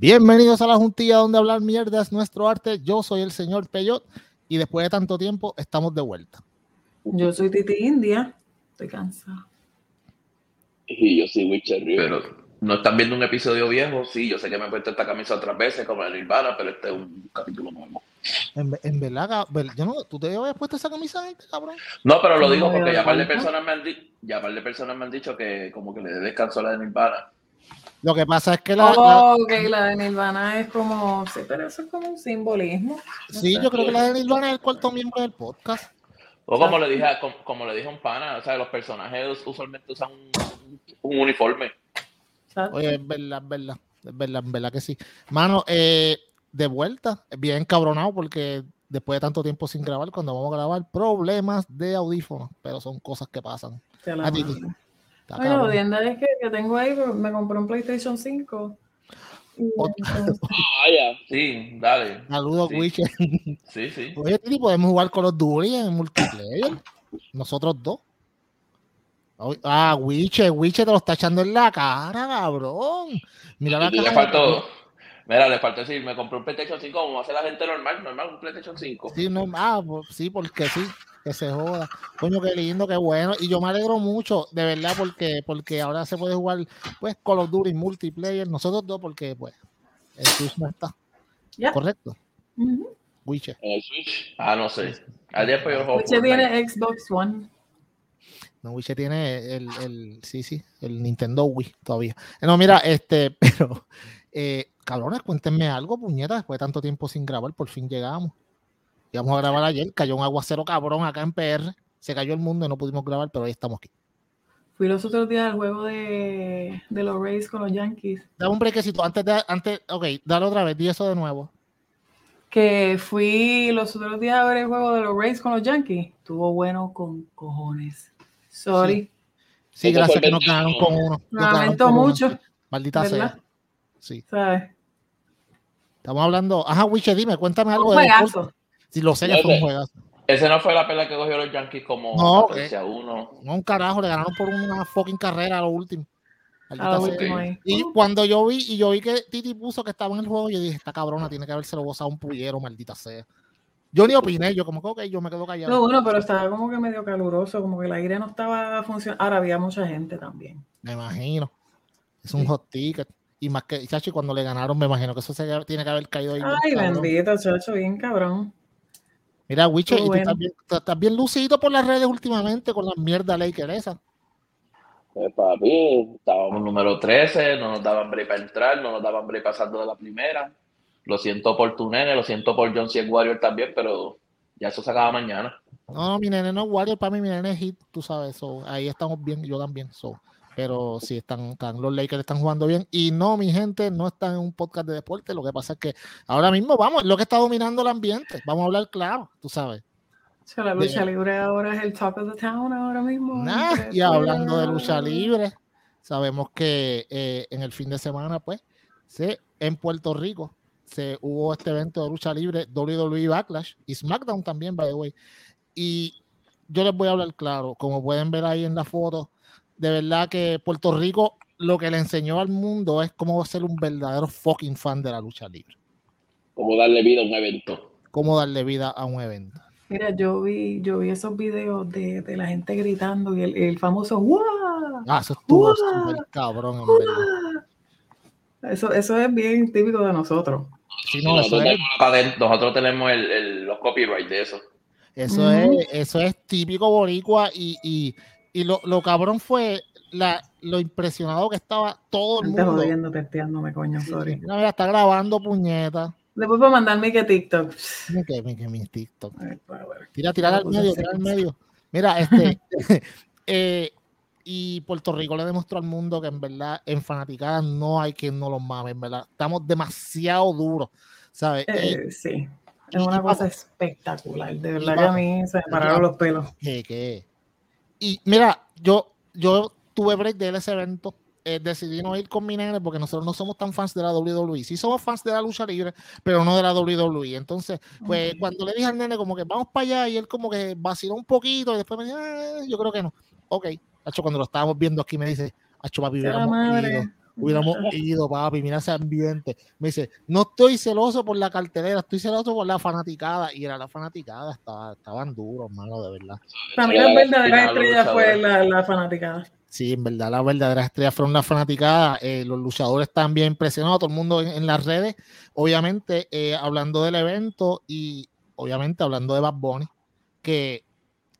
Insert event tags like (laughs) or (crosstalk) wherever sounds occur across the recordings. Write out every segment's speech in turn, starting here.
Bienvenidos a la juntilla donde hablar mierda es nuestro arte. Yo soy el señor Peyot y después de tanto tiempo estamos de vuelta. Yo soy Titi India. Estoy cansada. Y yo soy Witcher Pero no están viendo un episodio viejo. Sí, yo sé que me he puesto esta camisa otras veces, como en Nirvana, pero este es un capítulo nuevo. En, en verdad, yo no, ¿tú te habías puesto esa camisa antes, cabrón? No, pero lo digo porque ya par de personas me han dicho, ya par de personas me han dicho que como que le dé descanso a la de Nirvana. Lo que pasa es que la, la- Oh, ok, la de Nirvana es como. Sí, pero eso es como un simbolismo. No sí, sé. yo creo que la de Nirvana es el cuarto miembro del podcast. O como le dije, a- como, como le dije a un pana, o sea, los personajes usualmente usan un, un uniforme. ¿Sabes? Oye, es verdad, es verdad, es verdad, es verdad que sí. Mano, eh, de vuelta, bien cabronado porque después de tanto tiempo sin grabar, cuando vamos a grabar, problemas de audífonos, pero son cosas que pasan. La a ti, cabrón. jodienda es que, que tengo ahí, me compré un PlayStation 5. Y Ot- entonces- (laughs) Vaya. Sí, dale. Saludos, Sí. Witcher. Sí, sí. Oye, Titi, podemos jugar con los Duty en multiplayer. Nosotros dos. Ah, Witcher, Witcher te lo está echando en la cara, cabrón. Mira la Y Le cara. faltó, mira, le faltó decir, me compré un PlayStation 5 como hace la gente normal, normal, un PlayStation 5. Sí, no, ah, pues, sí, porque sí, que se joda. Coño, qué lindo, qué bueno. Y yo me alegro mucho, de verdad, porque, porque ahora se puede jugar, pues, Call of Duty multiplayer. Nosotros dos, porque, pues, el Switch no está. Ya. Correcto. Ujú. Witcher. En el Switch. Ah, no sé. Ayer pues yo Fortnite. tiene Xbox One. No, Witcher tiene el, el, sí, sí, el Nintendo Wii todavía. No, mira, este, (laughs) pero, eh, cabrones, cuéntenme algo, puñeta, después de tanto tiempo sin grabar, por fin llegamos. Íbamos a grabar ayer, cayó un aguacero cabrón acá en PR, se cayó el mundo y no pudimos grabar, pero hoy estamos aquí. Fui los otros días al juego de, de los Rays con los Yankees. Dame un brequecito, antes de, antes, ok, dale otra vez, di eso de nuevo. Que fui los otros días a ver el juego de los Rays con los Yankees. Estuvo bueno con cojones. Sorry. Sí, gracias que nos ganaron 21. con uno. Nos lamento con uno. mucho, Maldita ¿verdad? sea. Sí. ¿sabes? Estamos hablando. Ajá, Wiche, dime, cuéntame algo Un juegazo. Si lo sé que No fue un juegazo. Ese no fue la pelea que cogió los Yankees como No, 14 a 1. No, un carajo, le ganaron por una fucking carrera a lo último. A lo último ahí. Y cuando yo vi, y yo vi que Titi puso que estaba en el juego, yo dije, esta cabrona tiene que haberse lo gozado un pullero, maldita sea. Yo ni opiné, yo como que ok, yo me quedo callado. No, bueno, pero estaba como que medio caluroso, como que el aire no estaba funcionando. Ahora había mucha gente también. Me imagino. Es un Sí. hot ticket. Y más que, chachi, cuando le ganaron, me imagino que eso se, tiene que haber caído ahí. Ay, bendito, chacho, bien cabrón. Mira, Wiche, y tú bueno. estás bien, tú estás bien lucido por las redes últimamente con la mierda Laker esa. Pues papi, estábamos Estábamos número 13, no nos daban break para entrar, no nos daban break pasando de la primera. Lo siento por tu nene, lo siento por John C. Warrior también, pero ya eso se acaba mañana. No, no, mi nene no es Warrior, para mí mi nene es Hit, tú sabes, so, ahí estamos bien, yo también, so. Pero sí, están, están, los Lakers están jugando bien, y no, mi gente, no están en un podcast de deporte, lo que pasa es que ahora mismo, vamos, lo que está dominando el ambiente, vamos a hablar claro, tú sabes. O sea, la lucha De- libre ahora es el talk of the town ahora mismo. Nah, y hablando de lucha libre, sabemos que eh, en el fin de semana, pues, se, en Puerto Rico, se hubo este evento de lucha libre, WWE Backlash y SmackDown también, by the way. Y yo les voy a hablar claro, como pueden ver ahí en la foto, de verdad que Puerto Rico lo que le enseñó al mundo es cómo ser un verdadero fucking fan de la lucha libre, como darle vida a un evento. cómo darle vida a un evento. Mira, yo vi, yo vi esos videos de, de la gente gritando y el, el famoso ¡Wow! Ah, eso estuvo ¡Wow! súper cabrón, en verdad. Eso, eso es bien típico de nosotros. Sí, no, eso Nosotros es tenemos Nosotros el, el- los copyright de eso. Eso, es, eso es típico boricua y, y, y lo, lo cabrón fue la, lo impresionado que estaba todo el Antes mundo. jodiendo, testeándome, coño, sorry. Mira, mira, está grabando puñeta. Después para mandarme que TikTok. Mira que, mira que mi TikTok. Tira, tira al medio, tira al medio. Mira, este. (laughs) eh, y Puerto Rico le demostró al mundo que en verdad en fanaticadas no hay quien no los mame, en verdad. Estamos demasiado duros, ¿sabes? Y- Eh, sí, es una cosa espectacular. De verdad que a mí se me pararon los pelos. que, que- Y mira, yo, yo tuve break de ese evento. eh, decidí no ir con mi nene porque nosotros no somos tan fans de la WWE. Sí somos fans de la lucha libre, pero no de la WWE. Entonces, pues cuando le dije al nene como que vamos para allá y él como que vaciló un poquito y después me dijo, "Ah, yo creo que no. Ok. Hacho, cuando lo estábamos viendo aquí me dice, Hacho, papi, hubiéramos ido. Hubiéramos (laughs) ido, papi, mira ese ambiente. Me dice, no estoy celoso por la cartelera, estoy celoso por la fanaticada. Y era la fanaticada, estaba, estaban duros, mano, de verdad. Para mí la verdadera estrella fue la, la fanaticada. Sí, en verdad, la verdadera estrella fueron las fanaticadas. Eh, los luchadores están bien impresionados, todo el mundo en, en las redes. Obviamente, eh, hablando del evento y obviamente hablando de Bad Bunny, que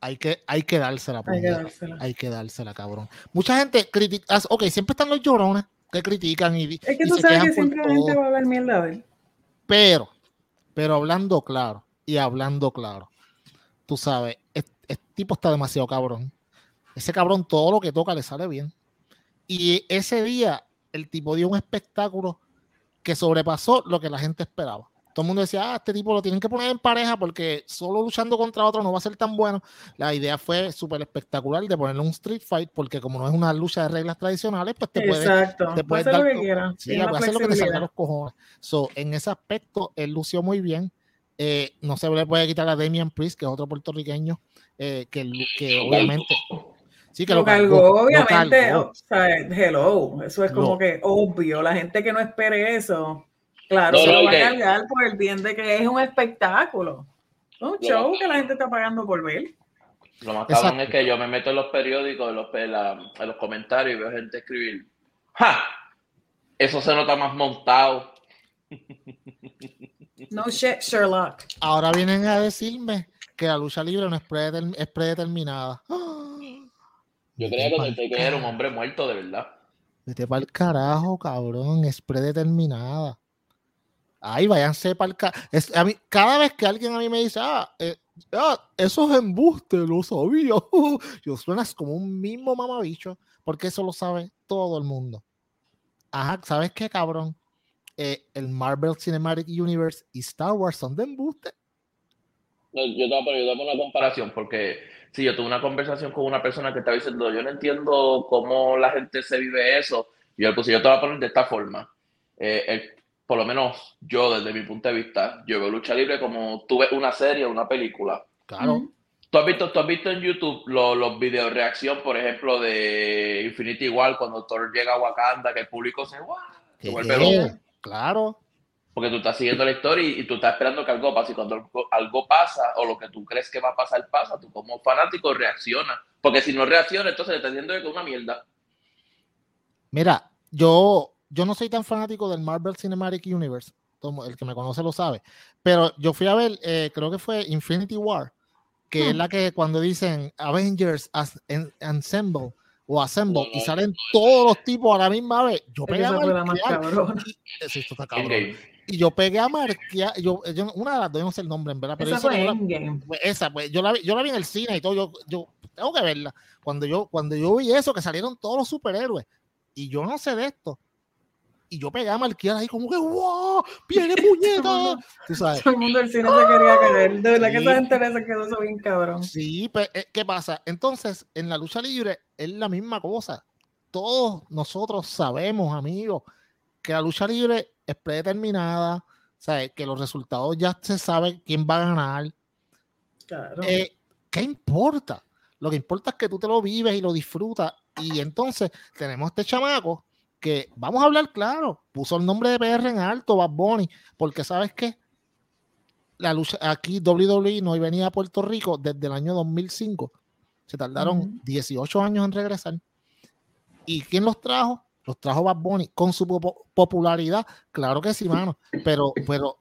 hay que, hay que dársela, Hay que dársela. Hay que dársela, cabrón. Mucha gente critica, ok, siempre están los llorones que critican y, Es que y tú se sabes que todo. va a hablar mierda de él. Pero, pero hablando claro y hablando claro, tú sabes, este, tipo está demasiado cabrón. Ese cabrón todo lo que toca le sale bien. Y ese día el tipo dio un espectáculo que sobrepasó lo que la gente esperaba. Todo el mundo decía, ah, este tipo lo tienen que poner en pareja porque solo luchando contra otro no va a ser tan bueno. La idea fue súper espectacular de ponerle un street fight porque como no es una lucha de reglas tradicionales, pues te puede Exacto. te Puede puedes hacer lo dar que tu- quiera. Sí, hacer lo que te salga los cojones. So, en ese aspecto, él lució muy bien. Eh, no se le puede quitar a Damian Priest, que es otro puertorriqueño, eh, que, que Lo obviamente. Sí, que lo, lo cargó, cargó, lo obviamente. cargó. O sea, hello. Eso es como Lo- que obvio. La gente que no espere eso, claro, No, se lo va a cargar por el bien de que es un espectáculo. Un Lo- show que la gente está pagando por ver. Lo más cabrón es que yo me meto en los periódicos, en los, en la- en los comentarios y veo gente escribir, ¡ja! Eso se nota más montado. No shit, Sherlock. Ahora vienen a decirme que la lucha libre no es, predeterm- es predeterminada. Yo creía que te era un hombre muerto, de verdad. Vete para el carajo, cabrón. Es predeterminada. Ay, váyanse para el carajo. A mí, cada vez que alguien a mí me dice, ah, eh, ah, eso es embuste, lo sabía. (laughs) Yo suenas como un mismo mamabicho, porque eso lo sabe todo el mundo. Ajá, ¿sabes qué, cabrón? Eh, el Marvel Cinematic Universe y Star Wars son de embuste. Yo te voy a poner, una comparación. porque si yo tuve una conversación con una persona que estaba diciendo, yo no entiendo cómo la gente se vive eso, y yo puse, yo te voy a poner de esta forma. Eh, por lo menos yo, desde mi punto de vista, yo veo lucha libre como tuve una serie, una película. Claro. ¿Tú has visto, tú has visto en YouTube lo- los videos reacción, por ejemplo, de Infinity War, cuando Thor llega a Wakanda, que el público se, ¡guau! se ¿Qué? vuelve loco? Claro. Porque tú estás siguiendo la historia y, y tú estás esperando que algo pase. Y cuando algo, algo pasa o lo que tú crees que va a pasar pasa, tú como fanático reaccionas. Porque si no reacciona, entonces le estás diciendo que es una mierda. Mira, yo, yo no soy tan fanático del Marvel Cinematic Universe, como el que me conoce lo sabe, pero yo fui a ver, eh, creo que fue Infinity War, que es Hmm. la que cuando dicen Avengers as- en- Assemble o Assemble No, y no, salen todos los tipos a la misma vez, yo Es que pegué a marquear. (laughs) sí, esto está cabrón. Endgame. Y yo pegué a marquear, yo, yo- una de las dos, no sé el nombre, en verdad, pero Esa esa fue no la- pues esa, pues yo la, vi, yo la vi en el cine y todo, yo, yo tengo que verla. Cuando yo, cuando yo vi eso, que salieron todos los superhéroes, y yo no sé de esto, y yo pegué a marquear ahí como que ¡wow! ¡Viene (laughs) puñeta! Tú sabes. Todo el mundo del cine se quería caer. De verdad que Sí. esa gente se quedó bien cabrón. Sí, pues, eh, ¿qué pasa? Entonces, en la lucha libre es la misma cosa. Todos nosotros sabemos, amigos, que la lucha libre es predeterminada, ¿sabes? que los resultados ya se sabe quién va a ganar. Claro. Eh, ¿Qué importa? Lo que importa es que tú te lo vives y lo disfrutas. Y entonces tenemos este chamaco que, vamos a hablar claro, puso el nombre de PR en alto, Bad Bunny, porque ¿sabes qué? La lucha aquí WWE no venía a Puerto Rico desde el año 2005. Se tardaron Ujú. 18 años en regresar. ¿Y quién los trajo? Los trajo Bad Bunny con su popularidad. Claro que sí, mano. Pero, pero,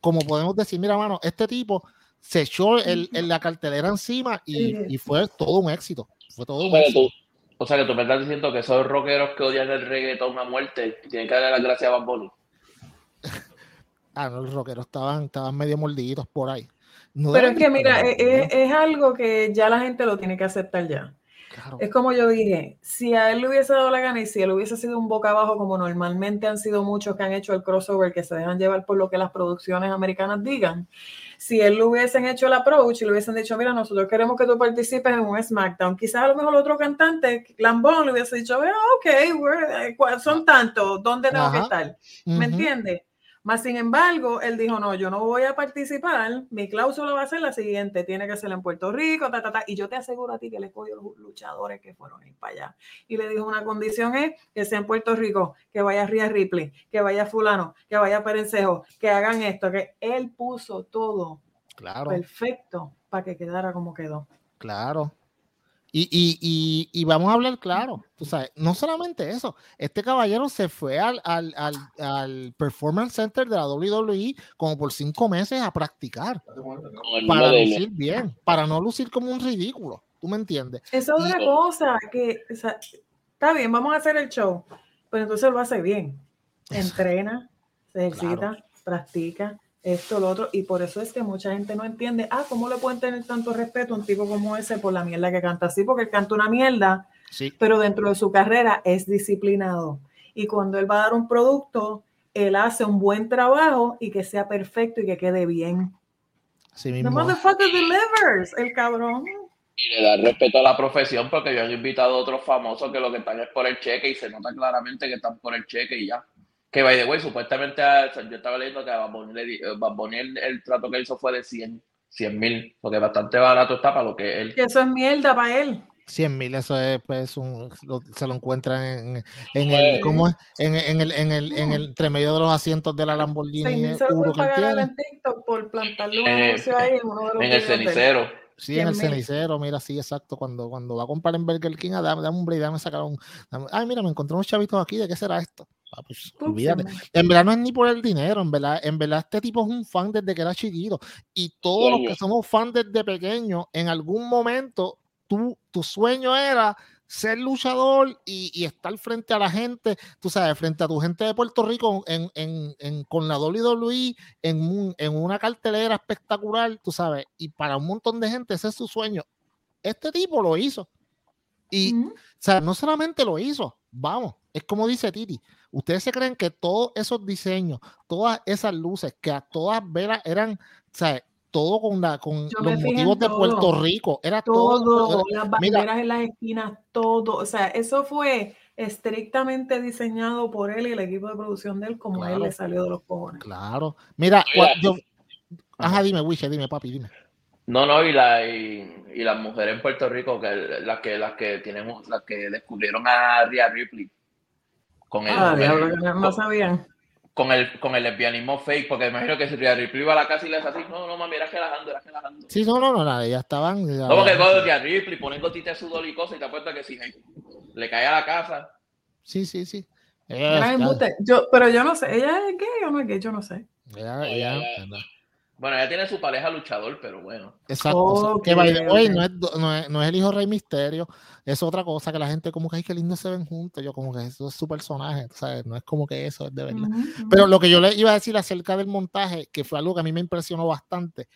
como podemos decir, mira, mano, este tipo se echó el, el- la cartelera encima y, y fue todo un éxito. Fue todo un éxito. tú, O sea que tú me estás diciendo que esos rockeros que odian el reggaetón a muerte tienen que darle las gracias a Bad Bunny. (laughs) Ah, no, los rockeros estaban, estaban medio mordidos por ahí. No Pero es que mira, estar es, es- algo que ya la gente lo tiene que aceptar ya. claro. Es como yo dije, si a él le hubiese dado la gana y si él hubiese sido un boca abajo como normalmente han sido muchos que han hecho el crossover, que se dejan llevar por lo que las producciones americanas digan, si él le hubiesen hecho el approach y le hubiesen dicho, mira, nosotros queremos que tú participes en un SmackDown, quizás a lo mejor otro cantante, Lambón, le hubiese dicho, "Ah, ok, we're- eh, ¿cuál- son tantos, ¿dónde tengo que Ajá. estar? ¿Me Ujú. entiendes? Más sin embargo, él dijo, no, yo no voy a participar, mi cláusula va a ser la siguiente, tiene que ser en Puerto Rico, ta, ta, ta, y yo te aseguro a ti que le escogió los luchadores que fueron ir para allá. Y le dijo, una condición es que sea en Puerto Rico, que vaya Ria Ripley, que vaya fulano, que vaya Perencejo, que hagan esto, que él puso todo Claro, perfecto para que quedara como quedó. claro. Y, y, y, y vamos a hablar claro, tú sabes, no solamente eso, este caballero se fue al, al, al, al Performance Center de la WWE como por cinco meses a practicar para lucir bien, para no lucir como un ridículo, ¿tú me entiendes? Esa es otra Y- cosa que, o sea, está bien, vamos a hacer el show, pero entonces lo hace bien. Entrena, se ejercita, practica, esto, lo otro, y por eso es que mucha gente no entiende, ah, ¿cómo le pueden tener tanto respeto a un tipo como ese por la mierda que canta así? Porque él canta una mierda, Sí, pero dentro de su carrera es disciplinado. Y cuando él va a dar un producto, él hace un buen trabajo y que sea perfecto y que quede bien. sí The mismo. motherfucker delivers, el cabrón. Y le da respeto a la profesión porque yo han invitado a otros famosos que lo que están es por el cheque y se nota claramente que están por el cheque y ya. Que, by the way, supuestamente a- yo estaba leyendo que a Bad Bunny, eh, Bad Bunny el, el trato que hizo fue de 100 mil, porque bastante barato está para lo que él. Que eso es mierda para él. 100 mil, eso es, pues, un, lo- se lo encuentran en, en el, Pues- ¿cómo es? En, en el, en el, en el entre medio de los asientos de la Lamborghini mil se lo pagar en TikTok por plantarle un Eh, ahí en uno de los En el cenicero. Sí, en el 100.000. cenicero, mira, sí, exacto. Cuando, cuando va a comprar en Burger King, ah, dame, dame un break, dame sacar un. dame- ay, mira, me encontré unos chavitos aquí, ¿de qué será esto? Ah, pues, olvídate. En verdad no es ni por el dinero, en verdad, en verdad este tipo es un fan desde que era chiquito. Y todos los que somos fans desde pequeños, en algún momento, tú, tu sueño era ser luchador y, y estar frente a la gente, tú sabes, frente a tu gente de Puerto Rico en, en- en- con la WWE en, un- en una cartelera espectacular, tú sabes, y para un montón de gente ese es su sueño. Este tipo lo hizo. Y, Ujú. o sea, no solamente lo hizo, vamos, es como dice Titi, ustedes se creen que todos esos diseños, todas esas luces, que a todas veras eran, o sea, todo con, la, con Yo los motivos de todo. Puerto Rico, era todo. Todo, era- las mira. banderas en las esquinas, todo. O sea, eso fue estrictamente diseñado por él y el equipo de producción de él, como a él Claro. le salió de los cojones. Claro. Mira, Mira. cua- yo- ajá, dime, Wisha, dime, papi, dime. No, no, y, la, y, y las mujeres en Puerto Rico, que las que, las que tienen, las que descubrieron a Rhea Ripley con el, Ah, con diablo, el- no, con- sabían. con el, con el lesbianismo fake, porque imagino que si Rhea Ripley iba a la casa y le así, no, no, mami, era relajando, era relajando. Sí, no, no, no, nada, ya estaban. ya- No, porque cuando Rhea Ripley ponen gotitas de sudor y cosas y te apuestas que si le cae a la casa. Sí, sí, sí. Ella. Yo, pero yo no sé, ¿ella es gay o no es gay? Yo no sé. ella- ella-. Bueno, ella tiene su pareja luchador, pero bueno. Exacto. Ok, que by the way, no, es, no, es, no es el hijo Rey Misterio, es otra cosa que la gente como que ay qué lindo se ven juntos. Yo como que eso es su personaje, ¿sabes? No es como que eso es de verdad. Ujú, ujú. Pero lo que yo le iba a decir acerca del montaje, que fue algo que a mí me impresionó bastante.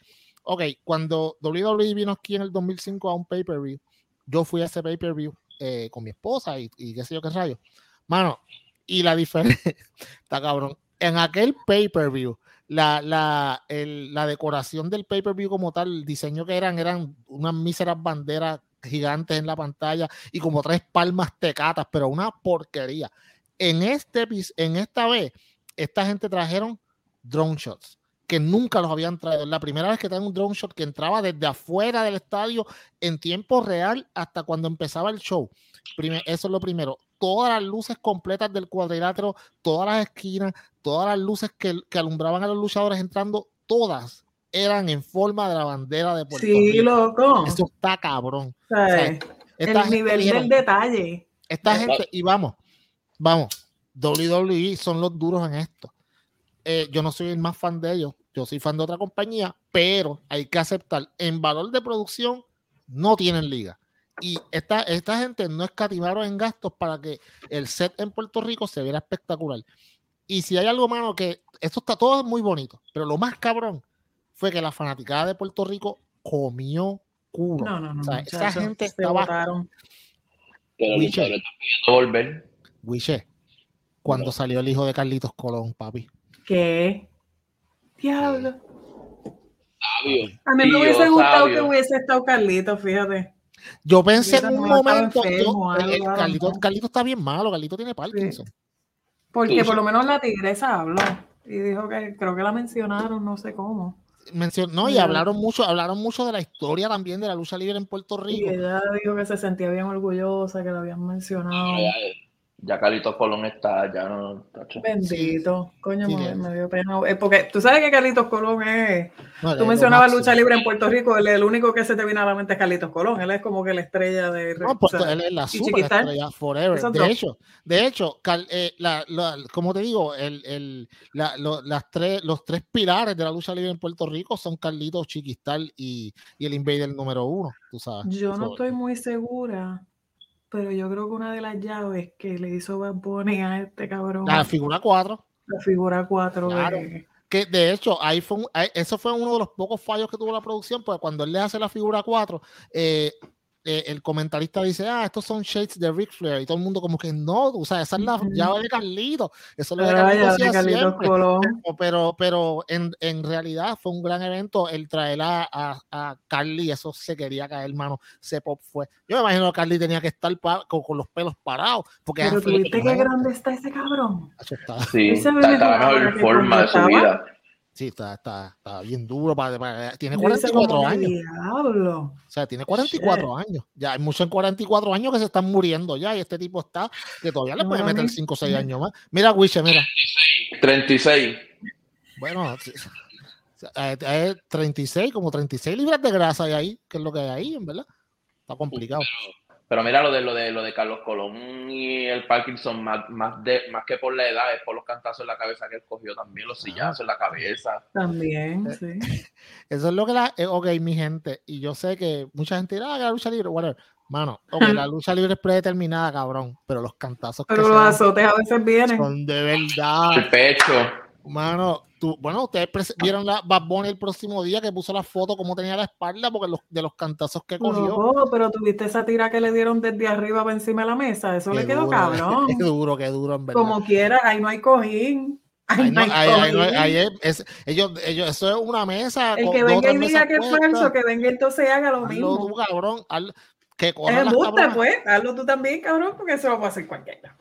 Ok, cuando WWE vino aquí en el 2005 a un pay-per-view, yo fui a ese pay-per-view eh, con mi esposa y, y qué sé yo qué rayo. Mano, y la diferencia, (laughs) está cabrón, en aquel pay-per-view, la, la, el- la decoración del pay-per-view como tal, el diseño que eran, eran unas míseras banderas gigantes en la pantalla y como tres palmas tecatas, pero una porquería. En, este, en esta vez, esta gente trajeron drone shots que nunca los habían traído. La primera vez que traen un drone shot que entraba desde afuera del estadio en tiempo real hasta cuando empezaba el show. Prime- eso es lo primero. Todas las luces completas del cuadrilátero, todas las esquinas, todas las luces que, que alumbraban a los luchadores entrando, todas eran en forma de la bandera de Puerto Sí, Rico. loco. Eso está cabrón. O sea, sea, el nivel dijeron, del detalle. esta gente, y vamos, vamos, WWE son los duros en esto. Eh, yo no soy el más fan de ellos, yo soy fan de otra compañía, pero hay que aceptar, en valor de producción, no tienen liga. Y esta, esta gente no escatimaron en gastos para que el set en Puerto Rico se viera espectacular. Y si hay algo malo que esto está todo muy bonito, pero lo más cabrón fue que la fanaticada de Puerto Rico comió culo. No, no, no. O sea, esa gente se estaba- Wiche. luchadores están pidiendo volver. Wiche, cuando salió el hijo de Carlitos Colón, papi. ¿Qué? Diablo. Sabio. A mí me hubiese gustado que hubiese estado Carlito, fíjate. Yo pensé en un momento, enfermo, algo, el Carlito, está bien malo, Carlito tiene Parkinson. Porque por lo menos la tigresa habló. Y dijo que creo que la mencionaron, no sé cómo. Mencionó, no, y hablaron mucho, hablaron mucho de la historia también de la lucha libre en Puerto Y Rico. ella dijo que se sentía bien orgullosa, que la habían mencionado. Ya Carlitos Colón está, ya no. tacho. Bendito, coño, Sí, me, dio pena. Eh, Porque tú sabes que Carlitos Colón es. No, Tú mencionabas lucha libre en Puerto Rico, el, el único que se te viene a la mente es Carlitos Colón. Él es como que la estrella de. No, o pues, sea, él es la super estrella forever. De hecho, de hecho, Cal- eh, la, la- como te digo, el, el- la- lo- las tres, los tres pilares de la lucha libre en Puerto Rico son Carlitos, Chiquistal y, y el Invader número uno, tú sabes. Yo no So, estoy muy segura, pero yo creo que una de las llaves que le hizo Bad Bunny a este cabrón, La figura 4, la figura 4 Claro. de. que de hecho, ahí fue un- ahí- eso fue uno de los pocos fallos que tuvo la producción, porque cuando él le hace la figura 4, eh, eh, el comentarista dice, ah, estos son shades de Ric Flair, y todo el mundo como que no, o sea, esa es la llave de Carlito, eso es lo Carlito de. Colón. Pero- pero, pero en, en realidad fue un gran evento el traer a, a, a Carly, eso se quería caer, hermano. Ese pop fue. Yo me imagino que Carly tenía que estar pa- con, con los pelos parados. Porque Pero tuviste qué grande está ese cabrón. Sí, se está, está la mejor forma de su vida. Sí, está, está, está bien duro. Para, para- tiene hice como 44 que, años. Diablo. O sea, tiene 44 años. Ya hay muchos en 44 años que se están muriendo ya. Y este tipo está que todavía le puede Mami. meter 5 o 6 años más. Mira, Wiche, mira. 36. Bueno, sí, eh, eh, 36, como 36 libras de grasa hay ahí, que es lo que hay ahí, en verdad. Está complicado. Pero mira lo de lo de lo de Carlos Colón y el Parkinson, más, más de, más que por la edad, es por los cantazos en la cabeza que él cogió también, los sillazos en la cabeza. También, Eh, sí. (laughs) Eso es lo que la. eh, ok, mi gente. Y yo sé que mucha gente dirá, ah, que la lucha libre, whatever. Mano, ok, (laughs) la lucha libre es predeterminada, cabrón. Pero los cantazos Pero los azotes a veces vienen. son de verdad. El pecho. Mano, tú, bueno, ustedes pres- vieron la Bad Bunny el próximo día que puso la foto, cómo tenía la espalda, porque los, de los cantazos que cogió. Loco, pero tuviste esa tira que le dieron desde arriba para encima de la mesa. Eso Qué le quedó duro, (laughs) cabrón. Qué duro, qué duro, en verdad. Como quiera, ahí no hay cojín. Ahí Ahí no no- hay ahí- ahí no- cojín. ahí es- es- ellos, ellos, eso es una mesa. El que venga y diga que es falso, que venga entonces y haga lo Hazlo mismo. tú, cabrón. hazlo- que Es las cabronas, pues. Hazlo tú también, cabrón, porque eso lo puede hacer cualquiera.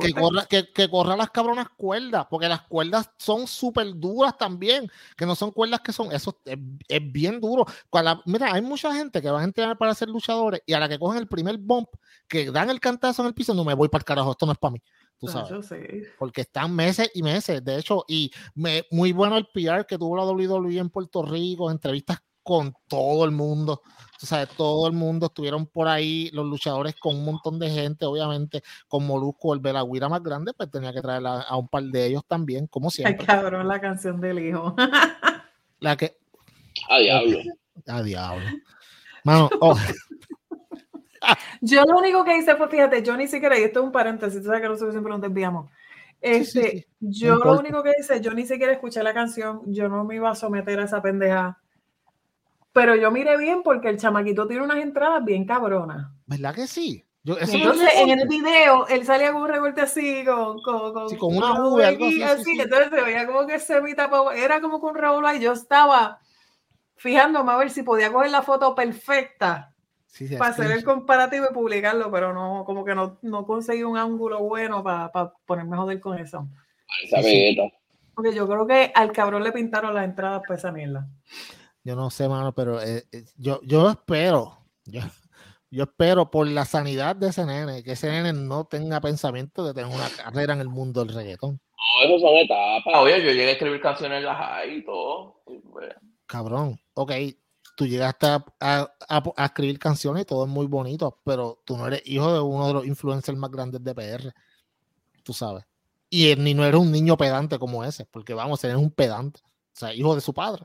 Que corra, que, que corra las cabronas cuerdas, porque las cuerdas son súper duras también, que no son cuerdas que son, eso es, es bien duro. Cuando- mira, hay mucha gente que van a entrenar para ser luchadores y a la que cogen el primer bump, que dan el cantazo en el piso, no me voy para el carajo, esto no es para mí. Tú sabes. Yo sé. porque están meses y meses, de hecho, y me- muy bueno el PR que tuvo la WWE en Puerto Rico, entrevistas con todo el mundo, o sea, todo el mundo estuvieron por ahí, los luchadores con un montón de gente, obviamente, con Molusco, el Belagüira más grande, pues tenía que traer a, a un par de ellos también, como Ay, siempre. cabrón, la canción del hijo. (laughs) La que, A diablo. a diablo. Mano, (laughs) oh, Yo lo único que hice fue, fíjate, yo ni siquiera, y esto es un paréntesis, tú sabes que nosotros siempre nos desviamos. sí, Este, sí, yo no lo único que hice, yo ni siquiera escuché la canción, yo no me iba a someter a esa pendeja. Pero yo miré bien porque el chamaquito tiene unas entradas bien cabronas. ¿verdad que sí? Yo, eso entonces es en el video él salía con un recorte así, con, con, con, Sí, con una V, algo así, sí, sí. Entonces se veía como que se me tapaba, era como con un revolver y yo estaba fijándome a ver si podía coger la foto perfecta Sí, sí, para hacer el comparativo y publicarlo, pero no, como que no, no conseguí un ángulo bueno para, para ponerme a joder con eso. Porque yo creo que al cabrón le pintaron las entradas para esa mierda. Yo no sé, mano, pero eh, eh, yo, yo espero, (laughs) yo, yo espero por la sanidad de ese nene, que ese nene no tenga pensamiento de tener una carrera en el mundo del reggaetón. No, eso son etapas. Oye, yo llegué a escribir canciones en las high y todo. Cabrón, ok, tú llegaste a, a- a- a escribir canciones y todo es muy bonito, pero tú no eres hijo de uno de los influencers más grandes de PR, tú sabes. Y él ni no eres un niño pedante como ese, porque vamos, eres un pedante, o sea, hijo de su padre.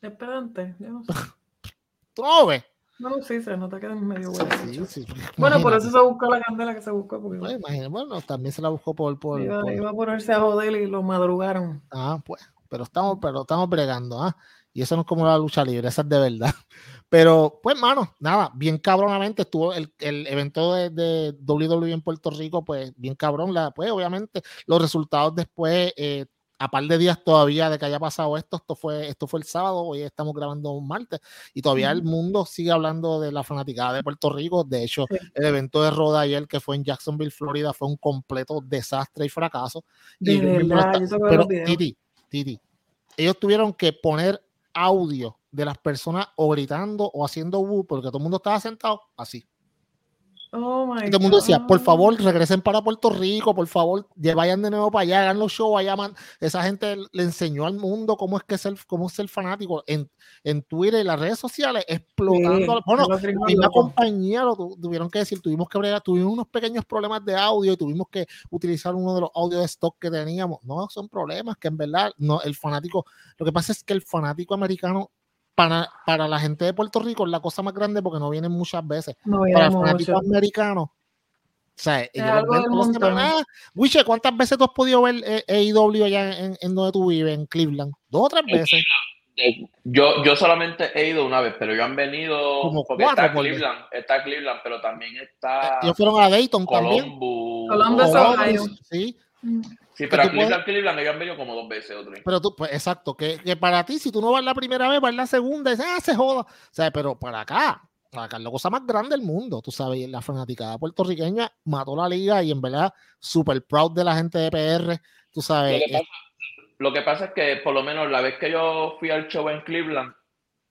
Es pedante, yo no sé. (laughs) ¿Tú no ves? No lo sé, se nota que es medio bueno. Sí, sí, Bueno, por eso se buscó la candela que se buscó. Porque Pues, imagínate, bueno, también se la buscó por, por, iba, por- iba a ponerse a joder y lo madrugaron. Ah, pues, pero estamos, pero estamos bregando, ¿ah? Y eso no es como la lucha libre, esa es de verdad. (laughs) Pero, pues, mano, nada, bien cabronamente estuvo el, el evento de, de WWE en Puerto Rico, pues, bien cabrón. La, pues, obviamente, los resultados después, eh, a par de días todavía de que haya pasado esto, esto fue, esto fue el sábado, hoy estamos grabando un martes, y todavía el mundo sigue hablando de la fanaticada de Puerto Rico. De hecho, Sí. el evento de Roda ayer, que fue en Jacksonville, Florida, fue un completo desastre y fracaso. De Y verdad, yo veo pero. Titi, Titi, ellos tuvieron que poner audio de las personas o gritando o haciendo bu porque todo el mundo estaba sentado así. Oh my Y todo el mundo decía, por God. favor, regresen para Puerto Rico, por favor, vayan de nuevo para allá, hagan los shows allá. man". Esa gente le enseñó al mundo cómo es que es el, cómo es ser fanático en, en Twitter y las redes sociales, explotando. Sí, bueno, la misma compañía lo tu- tuvieron que decir, tuvimos que bregar, tuvimos unos pequeños problemas de audio y tuvimos que utilizar uno de los audios de stock que teníamos. No, son problemas que en verdad no, el fanático, lo que pasa es que el fanático americano para, para la gente de Puerto Rico es la cosa más grande porque no vienen muchas veces No para el viene fanático mucho. americano. O sea, ellos ven semanas. Ah, Wiche, ¿cuántas veces tú has podido ver eh, AEW allá en, en donde tú vives, en Cleveland? Dos o tres veces. Yo, yo solamente he ido una vez, pero yo han venido Como cuatro, está vez. Cleveland, está Cleveland, pero también está Ellos fueron a Dayton también. Columbus. Columbus, Columbus, Ohio. Sí, Mm. Sí, pero a tú puedes- Cleveland, Cleveland ellos han venido como dos veces o tres. pero tú, pues exacto, que, que para ti, si tú no vas la primera vez, vas la segunda, y dices, ah, se joda. O sea, pero para acá, para acá es la cosa más grande del mundo, tú sabes, la fanaticada puertorriqueña mató la liga y en verdad, súper proud de la gente de PR, tú Lo sabes. que, pasa, lo que pasa es que por lo menos la vez que yo fui al show en Cleveland,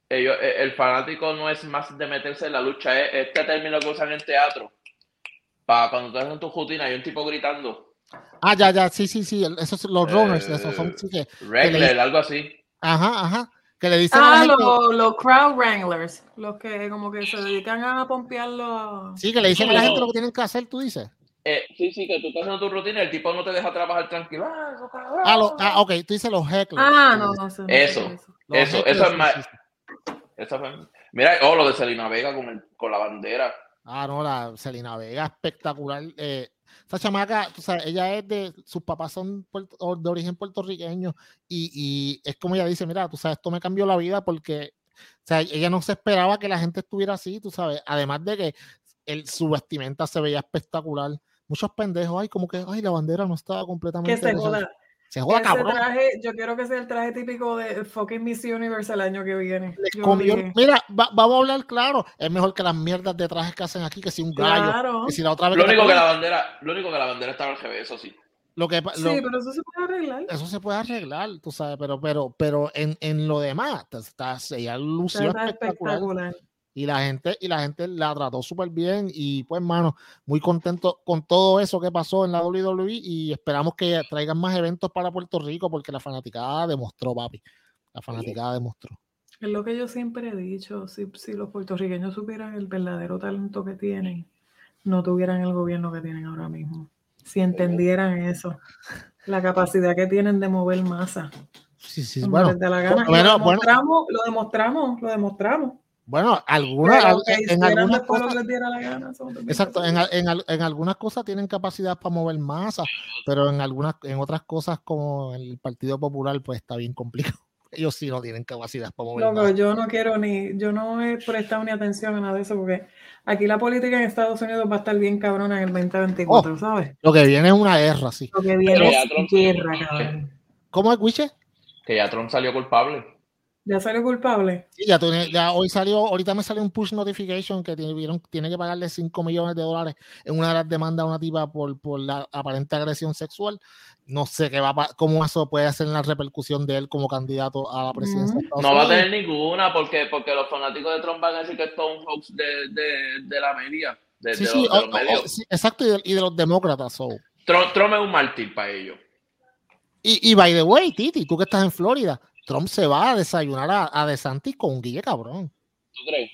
ellos, eh, el fanático no es más de meterse en la lucha, es este término que usan en teatro. Para cuando tú haces tu rutina hay un tipo gritando, Ah, ya, ya, sí, sí, sí, esos los runners, esos son, Eh, sí que, Regler, algo así. ajá, ajá, que le dicen Ah, los, los crowd wranglers, los que como que se dedican a pompearlo. sí, que le dicen a la No. gente lo que tienen que hacer, tú dices. Eh, sí, sí, que tú estás haciendo tu rutina y el tipo no te deja trabajar tranquilo. Ah. Ah, lo- ah, ok, tú dices los hecklers. Ah, no, no sé. no Eso. sé eso. los eso- eso es más-. Esa fue- Mira, oh, lo de Selena Vega con, el, con la bandera. Ah, no, la Selena Vega, espectacular. Eh, esa chamaca, tú sabes, ella es de, sus papás son puerto- o de origen puertorriqueño y, y es como ella dice, mira, tú sabes, esto me cambió la vida porque, o sea, ella no se esperaba que la gente estuviera así, tú sabes, además de que el, su vestimenta se veía espectacular. Muchos pendejos, ay, como que, ay, la bandera no estaba completamente... Que se o sea, joda. Se joda, Ese cabrón. traje, yo quiero que sea el traje típico de fucking Miss Universe el año que viene. Comió- mira, va- vamos a hablar claro, es mejor que las mierdas de trajes que hacen aquí, que si un gallo, Claro. que si la otra vez Lo único que la bandera, lo único que la bandera estaba al revés, eso sí. lo que Sí, pero eso se puede arreglar. eso se puede arreglar, tú sabes, pero, pero, pero en, en lo demás, está, está- ella lució Está espectacular espectacular. Y la gente, y la gente la trató súper bien y pues, mano, muy contento con todo eso que pasó en la WWE y esperamos que traigan más eventos para Puerto Rico porque la fanaticada demostró, papi, la fanaticada demostró. Es lo que yo siempre he dicho. Si, si los puertorriqueños supieran el verdadero talento que tienen, no tuvieran el gobierno que tienen ahora mismo. Si entendieran eso, la capacidad que tienen de mover masa. Sí, sí, bueno, les dé la gana. Y bueno, lo, bueno. demostramos, lo demostramos, lo demostramos. Bueno, algunas, en hicieran algunas cosas, les diera la gana. Exacto, en, al- en, en algunas cosas tienen capacidad para mover masa, pero en algunas, en otras cosas como el Partido Popular, pues está bien complicado. (laughs) Ellos sí no tienen capacidad para mover Loco, masa. yo no quiero ni, yo no he prestado ni atención a nada de eso porque aquí la política en Estados Unidos va a estar bien cabrona en el 2024, Oh. ¿sabes? Lo que viene es una guerra, sí. Lo que viene Pero es Trump- guerra, cabrón. ¿Cómo es, Wiche? Que ya Trump salió culpable. Ya salió culpable. Sí, ya, hoy salió, ahorita me salió un push notification que tuvieron, tiene que pagarle 5 millones de dólares en una de las demandas a una tipa por, por la aparente agresión sexual. No sé qué va cómo eso puede hacer en la repercusión de él como candidato a la presidencia. No va a tener ninguna porque, porque los fanáticos de Trump van a decir que esto es un hoax de, de, de la media, de, Sí, de sí, los, de o- los o- medios. o- sí, exacto, y de, y de los demócratas. so. Trump, Trump es un mártir para ellos. Y, y by the way, Titi, tú que estás en Florida, Trump se va a desayunar a, a DeSantis con un guille cabrón. ¿Tú crees?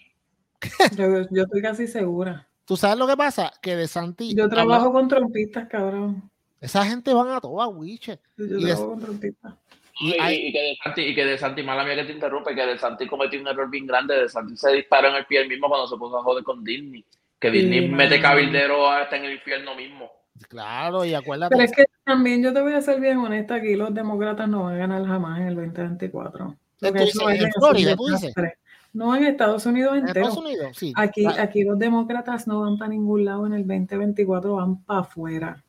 Yo, yo estoy casi segura. ¿Tú sabes lo que pasa? Que DeSantis... Yo habla- trabajo con trompistas, cabrón. Esa gente van a toda, wiche. Yo Y trabajo con trompistas. Y Y, hay- y que de Santi, y que de Santi, mala mía que te interrumpe, que de Santi cometió un error bien grande. De Santi se disparó en el pie mismo cuando se puso a joder con Disney. Que Sí, Disney mete cabildero hasta en el infierno mismo. Claro, y acuérdate. Pero es que también yo te voy a ser bien honesta, aquí los demócratas no van a ganar jamás en el 2024. Lo ¿En en Florida, tú dices? No en Estados Unidos en entero. Estados Unidos, sí. Aquí, aquí los demócratas no van para ningún lado en el 2024, van para afuera.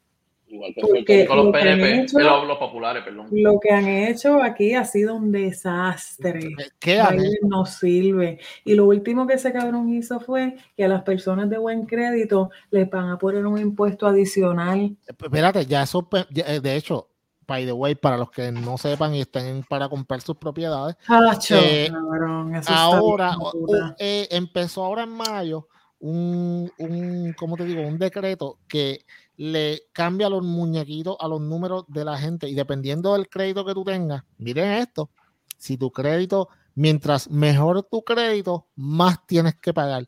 Igual que Porque con los lo que han PNP, hecho- eh, los, los populares, perdón. Lo que han hecho aquí ha sido un desastre. ¿Qué no sirve. Y lo último que ese cabrón hizo fue que a las personas de buen crédito les van a poner un impuesto adicional. Espérate, ya eso, ya, eh, de hecho, by the way, para los que no sepan y estén para comprar sus propiedades, Ah, Eh, cabrón, eso ahora eh, empezó ahora en mayo un, un, ¿cómo te digo? Un decreto que le cambia los muñequitos a los números de la gente y dependiendo del crédito que tú tengas, miren esto, si tu crédito, mientras mejor tu crédito, más tienes que pagar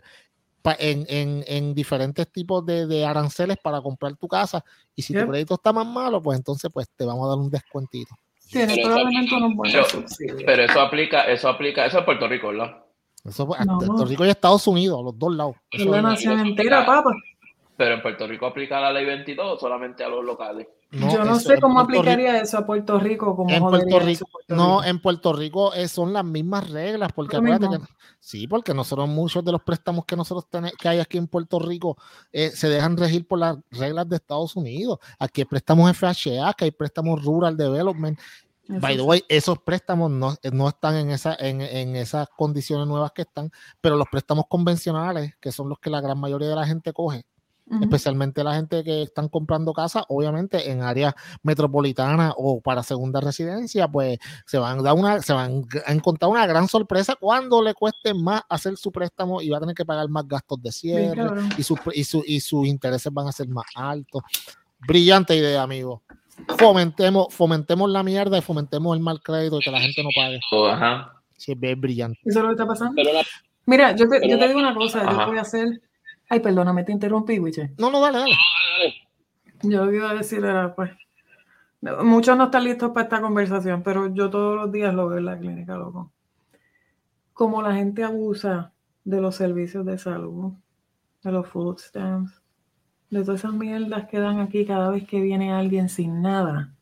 pa- en, en- en diferentes tipos de, de aranceles para comprar tu casa y si tu crédito está más malo, pues entonces pues te vamos a dar un descuentito. Tiene Pero eso- probablemente unos buenos pero-. Pero eso aplica, eso aplica, eso es Puerto Rico, ¿verdad? Eso pues, No. Puerto Rico y Estados Unidos, a los dos lados. Es la nación entera, papá. Pero en Puerto Rico aplica la ley 22 o solamente a los locales. Yo no eso sé cómo Puerto Rico- aplicaría eso a Puerto Rico. Como en Puerto Rico, no, en Puerto Rico eh, son las mismas reglas, porque acuérdate que sí, porque nosotros muchos de los préstamos que nosotros tenemos que hay aquí en Puerto Rico eh, se dejan regir por las reglas de Estados Unidos. Aquí hay préstamos FHA, que hay préstamos Rural Development. Eso By the way, esos préstamos no, no están en, esa, en, en esas condiciones nuevas que están, pero los préstamos convencionales, que son los que la gran mayoría de la gente coge, Ujú. especialmente la gente que están comprando casa, obviamente en áreas metropolitanas o para segunda residencia, pues se van a dar una, se van a encontrar una gran sorpresa cuando le cueste más hacer su préstamo y va a tener que pagar más gastos de cierre y, sus y, su- y sus intereses van a ser más altos. Brillante idea, amigo. Fomentemos, fomentemos la mierda y fomentemos el mal crédito y que la gente no pague. O, ajá. Sí, es brillante. ¿Eso es lo que está pasando? Pero la, Mira, yo te, yo te digo una cosa. Ajá. Yo voy a hacer. Ay, perdóname, te interrumpí, Wiche. No, no, dale, dale. Yo iba a decir era, pues. Muchos no están listos para esta conversación, pero yo todos los días lo veo en la clínica, loco. Como la gente abusa de los servicios de salud, de los food stamps, de todas esas mierdas que dan aquí cada vez que viene alguien sin nada.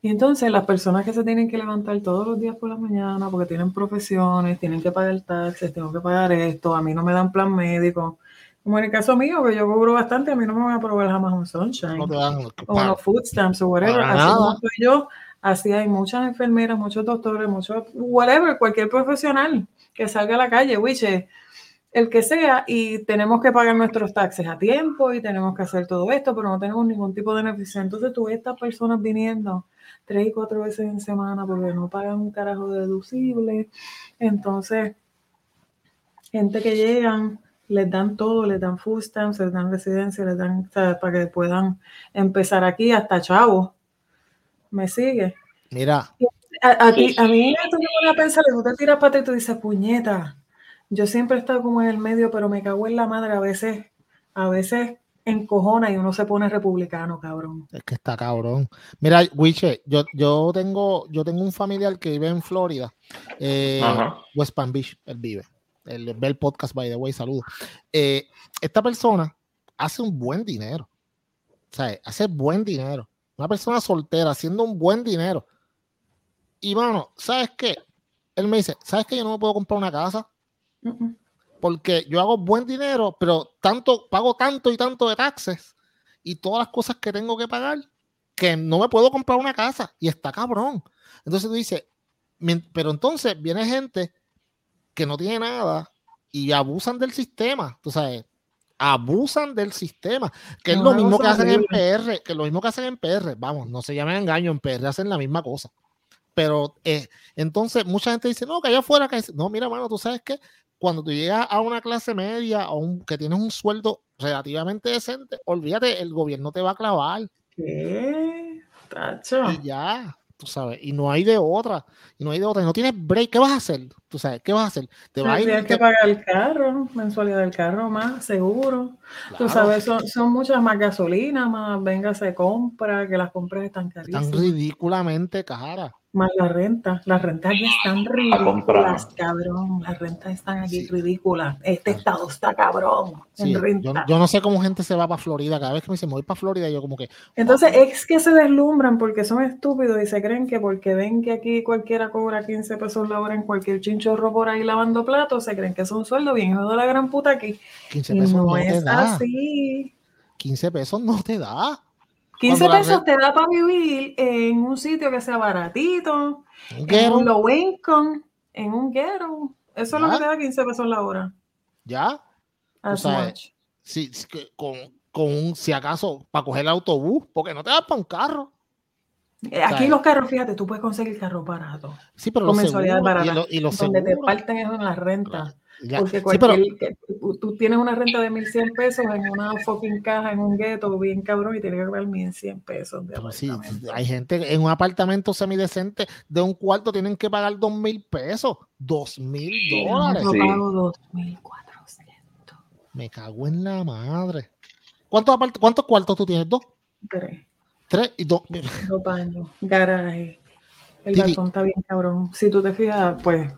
Y entonces las personas que se tienen que levantar todos los días por la mañana porque tienen profesiones, tienen que pagar taxes, tengo que pagar esto, a mí no me dan plan médico. Como en el caso mío, que yo cobro bastante, a mí no me van a aprobar jamás un sunshine No te dan o unos food stamps o whatever. Así como estoy yo, así hay muchas enfermeras, muchos doctores, muchos, whatever, cualquier profesional que salga a la calle, which es el que sea, y tenemos que pagar nuestros taxes a tiempo y tenemos que hacer todo esto, pero no tenemos ningún tipo de beneficio. Entonces tú ves estas personas viniendo tres y cuatro veces en semana porque no pagan un carajo de deducible. Entonces, gente que llegan, les dan todo, les dan food stamps, les dan residencia, les dan, o sea, para que puedan empezar aquí hasta chavo. ¿Me sigue? Mira, A, a ti- a mí tú me pones a pensar, tú te tiras para atrás y tú dices, puñeta, yo siempre he estado como en el medio, pero me cago en la madre a veces, a veces encojona y uno se pone republicano, cabrón. Es que está cabrón. Mira, Wiche, yo, yo tengo, yo tengo un familiar que vive en Florida, eh, Ajá. West Palm Beach, él vive. Ve el podcast, by the way, saludos. Eh, esta persona hace un buen dinero. O sea, hace buen dinero. Una persona soltera haciendo un buen dinero. Y mano, ¿sabes qué? Él me dice, ¿sabes qué? Yo no me puedo comprar una casa porque yo hago buen dinero, pero tanto, pago tanto y tanto de taxes y todas las cosas que tengo que pagar que no me puedo comprar una casa y está cabrón. Entonces tú dices, pero entonces viene gente que no tiene nada y abusan del sistema, tú sabes, abusan del sistema, que es Es lo mismo que hacen en. PR, que lo mismo que hacen en PR, vamos, no se llamen engaño, en PR hacen la misma cosa. Pero eh, entonces mucha gente dice, no, que allá afuera, que no, mira, mano, tú sabes que cuando tú llegas a una clase media o un, que tienes un sueldo relativamente decente, olvídate, el gobierno te va a clavar ¿Qué? Tacho. y ya, tú sabes, y no hay de otra, y no hay de otra, y no tienes break, ¿qué vas a hacer? Tú sabes, ¿qué vas a hacer? Te vas Tienes que pagar el carro, mensualidad del carro más, seguro. Tú claro, sabes, son, son muchas más gasolinas, más venga se compra, que las compras están están carísimas. ridículamente caras. Más la renta. Las rentas aquí están ridículas, cabrón. Las rentas están aquí Sí. ridículas. Este estado está cabrón Sí, en yo, renta. yo no sé cómo gente se va para Florida, cada vez que me dicen, me voy para Florida, yo como que, Entonces es que se deslumbran porque son estúpidos y se creen que porque ven que aquí cualquiera cobra 15 pesos la hora en cualquier chinchorro por ahí lavando platos, se creen que es un sueldo bien hijo de la gran puta aquí. 15 Y pesos no, te es da, así. 15 pesos no te da. 15 Cuando la pesos te da para vivir en un sitio que sea baratito, Un en un low income, en un ghetto. Eso es lo que te da 15 pesos la hora. ya, As much. si, con, con un, si acaso, para coger el autobús, porque no te das para un carro. Eh, Aquí sea, los carros, fíjate, tú puedes conseguir carros baratos. Sí, pero Con los seguros, y, barata. lo- y los donde te parten es en la renta. Ya. Porque Sí, pero, cualquier, que- tú, tú tienes una renta de 1.100 pesos en una fucking caja, en un gueto, bien cabrón, y tienes que pagar 1.100 pesos de pero sí, hay gente en un apartamento semidecente de un cuarto tienen que pagar dos mil pesos, dos mil Sí. dólares. Yo Sí. pago 2.400. Me cago en la madre. ¿Cuántos, apart- ¿Cuántos cuartos tú tienes? ¿Dos? Tres, ¿Tres? Y dos. dos baños, garaje. El balcón está bien cabrón. Si tú te fijas, pues,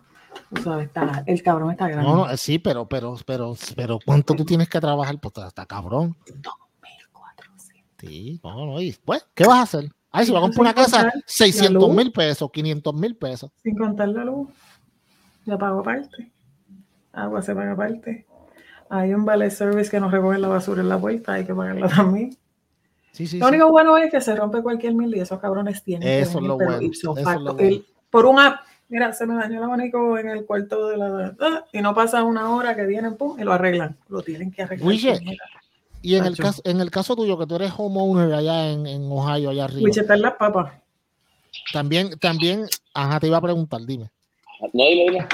está, el cabrón está grande. No, no, eh, sí, pero, pero, pero, pero, ¿cuánto tú tienes que trabajar? Pues está, cabrón. 2.400. Sí, no, no. Y pues, ¿qué vas a hacer? Ay, si vas a comprar una casa, contar 600 luz. mil pesos, 500 mil pesos. Sin contar la luz. Ya pago aparte. Agua se paga aparte. Hay un ballet service que nos recoge la basura en la puerta, hay que pagarla también. Sí, sí, Lo sí. único bueno es que se rompe cualquier mil y esos cabrones tienen que Eso es lo bueno, eso es lo bueno. el- por una, mira, se me dañó el abanico en el cuarto de la ah, y no pasa una hora que vienen pum y lo arreglan. Lo tienen que arreglar. Wiche. Y en el, caso, en el caso tuyo, que tú eres homeowner allá en, en Ohio, allá arriba, Wiche está en las papas. también, también, ajá, te iba a preguntar, dime. No, dile, dile.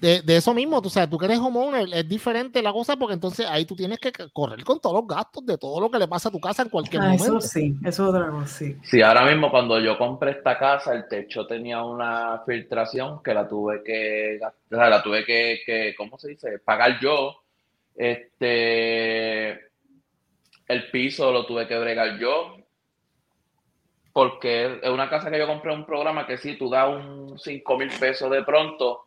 De, de eso mismo, tú sabes, tú que eres homeowner, es diferente la cosa porque entonces ahí tú tienes que correr con todos los gastos de todo lo que le pasa a tu casa en cualquier Ah, eso momento. sí, eso es otra cosa, sí. Sí, ahora mismo cuando yo compré esta casa, el techo tenía una filtración que la tuve que, o sea, la tuve que, que, ¿cómo se dice? Pagar yo. Este, el piso lo tuve que bregar yo. Porque es una casa que yo compré un programa que sí, tú das un 5 mil pesos de pronto,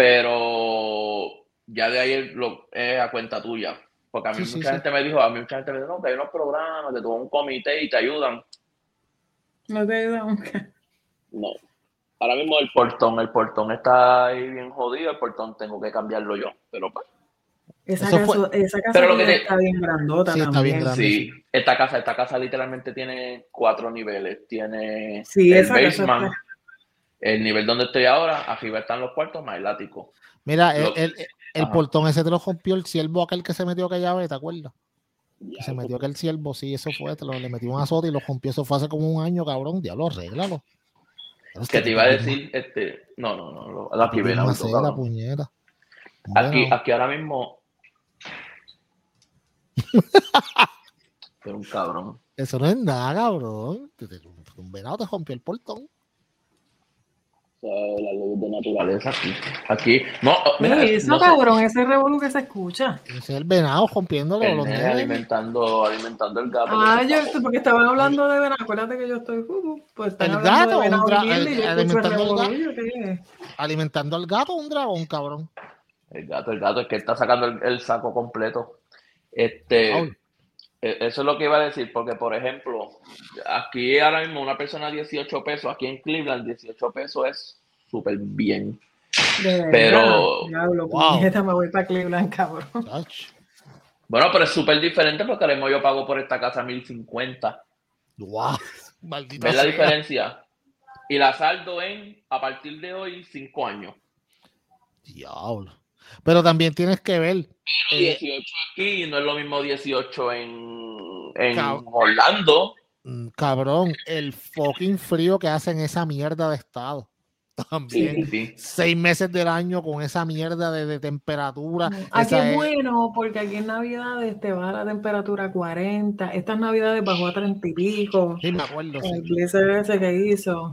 pero ya de ahí lo, es a cuenta tuya. Porque a mí Sí, mucha sí. gente me dijo, a mí mucha gente me dijo, no, que hay unos programas, que tú un comité y te ayudan. No te ayuda nunca. No. Ahora mismo el portón, el portón está ahí bien jodido, el portón tengo que cambiarlo yo, pero pues, Esa Eso casa, fue- esa casa Pero lo que tuya te- está bien grandota Sí, está también. bien grande. sí, esta casa, esta casa literalmente tiene cuatro niveles, tiene Sí, el esa casa basement, está- el nivel donde estoy ahora, arriba están los cuartos más el ático. Mira, el, el- portón ese te lo rompió el siervo aquel que se metió aquella vez, ¿te acuerdas? Que se metió aquel siervo, sí, eso fue, te lo, le metió un azote y lo rompió, eso fue hace como un año, cabrón, diablo, arréglalo. Que te iba a decir, este, no, no, no, lo- la Aquí primera, la puñeta. Aquí, Bueno, aquí ahora mismo. (laughs) Pero un cabrón. eso no es nada, cabrón. Un venado te rompió el portón. La luz de naturaleza. Aquí. Aquí, no, mira, Mira, eso, no sé, cabrón, ese revolú que se escucha. Es el venado rompiéndolo el los nene alimentando, alimentando el gato. Ah, yo, porque estaban hablando de venado. Acuérdate que yo estoy. uh, uh, pues están El hablando gato, de venado un y el- alimentando el. Alimentando al gato, un dragón, cabrón. El gato, el gato, es que está sacando el, el saco completo. Este, Ay. Eh, eso es lo que iba a decir, porque por ejemplo, aquí ahora mismo una persona 18 pesos, aquí en Cleveland 18 pesos es súper bien. De Pero- Diablo, Wow. puñeta, me voy para Cleveland, cabrón. Ach, Bueno, pero es súper diferente porque ahora mismo yo pago por esta casa 1050. Guau, maldita ¿Ves la diferencia? Y la saldo en, a partir de hoy, 5 años. Diablo. Pero también tienes que ver. eh, 18 aquí no es lo mismo 18 en, en Cab- Orlando. mm, cabrón, el fucking frío que hacen esa mierda de estado. (laughs) También. Sí, sí. Seis meses del año con esa mierda de, de temperatura. Aquí es bueno porque aquí en Navidades te baja la temperatura a 40. Estas Navidades bajó a 30 y pico. Sí, me acuerdo. sí. El ese que hizo,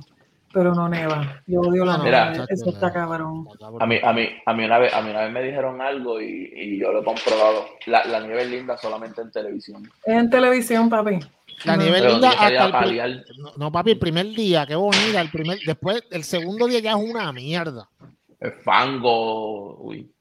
pero no neva. Yo odio la Mira. nieve. Eso está cabrón. A mí, a mí, a mí una vez, a mí una vez me dijeron algo y, y yo lo he comprobado. La, la nieve es linda solamente en televisión. Es en televisión, papi. La No. nieve linda hasta el no, no, papi, el primer día, qué bonita. El primer, después, el segundo día ya es una mierda. El fango. Uy.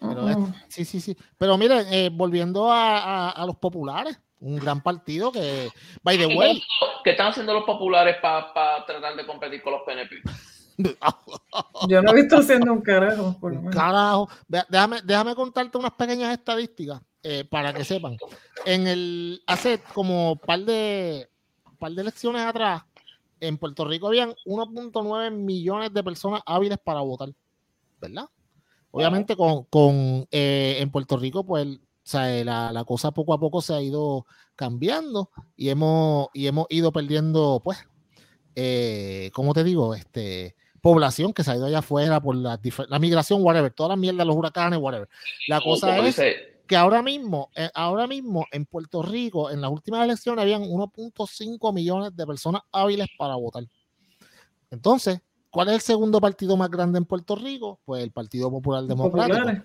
Pero es- sí, sí, sí. Pero miren, eh, volviendo a, a- a los populares, un gran partido que, by the way, ¿Qué están haciendo los populares para tratar de competir con los PNP? (laughs) Yo no he visto haciendo un carajo, por lo menos. carajo, déjame, déjame contarte unas pequeñas estadísticas eh, para que sepan. En el, hace como par de, par de elecciones atrás, en Puerto Rico habían 1.9 millones de personas hábiles para votar, ¿verdad? Obviamente con, con, eh, en Puerto Rico, pues, sea, eh, la, la cosa poco a poco se ha ido cambiando y hemos, y hemos ido perdiendo, pues, eh, ¿cómo te digo? Este, población que se ha ido allá afuera por la, la migración, whatever, toda la mierda, los huracanes, whatever. La cosa es que ahora mismo, eh, ahora mismo en Puerto Rico, en las últimas elecciones, habían 1.5 millones de personas hábiles para votar. Entonces, ¿cuál es el segundo partido más grande en Puerto Rico? Pues el Partido Popular Democrático.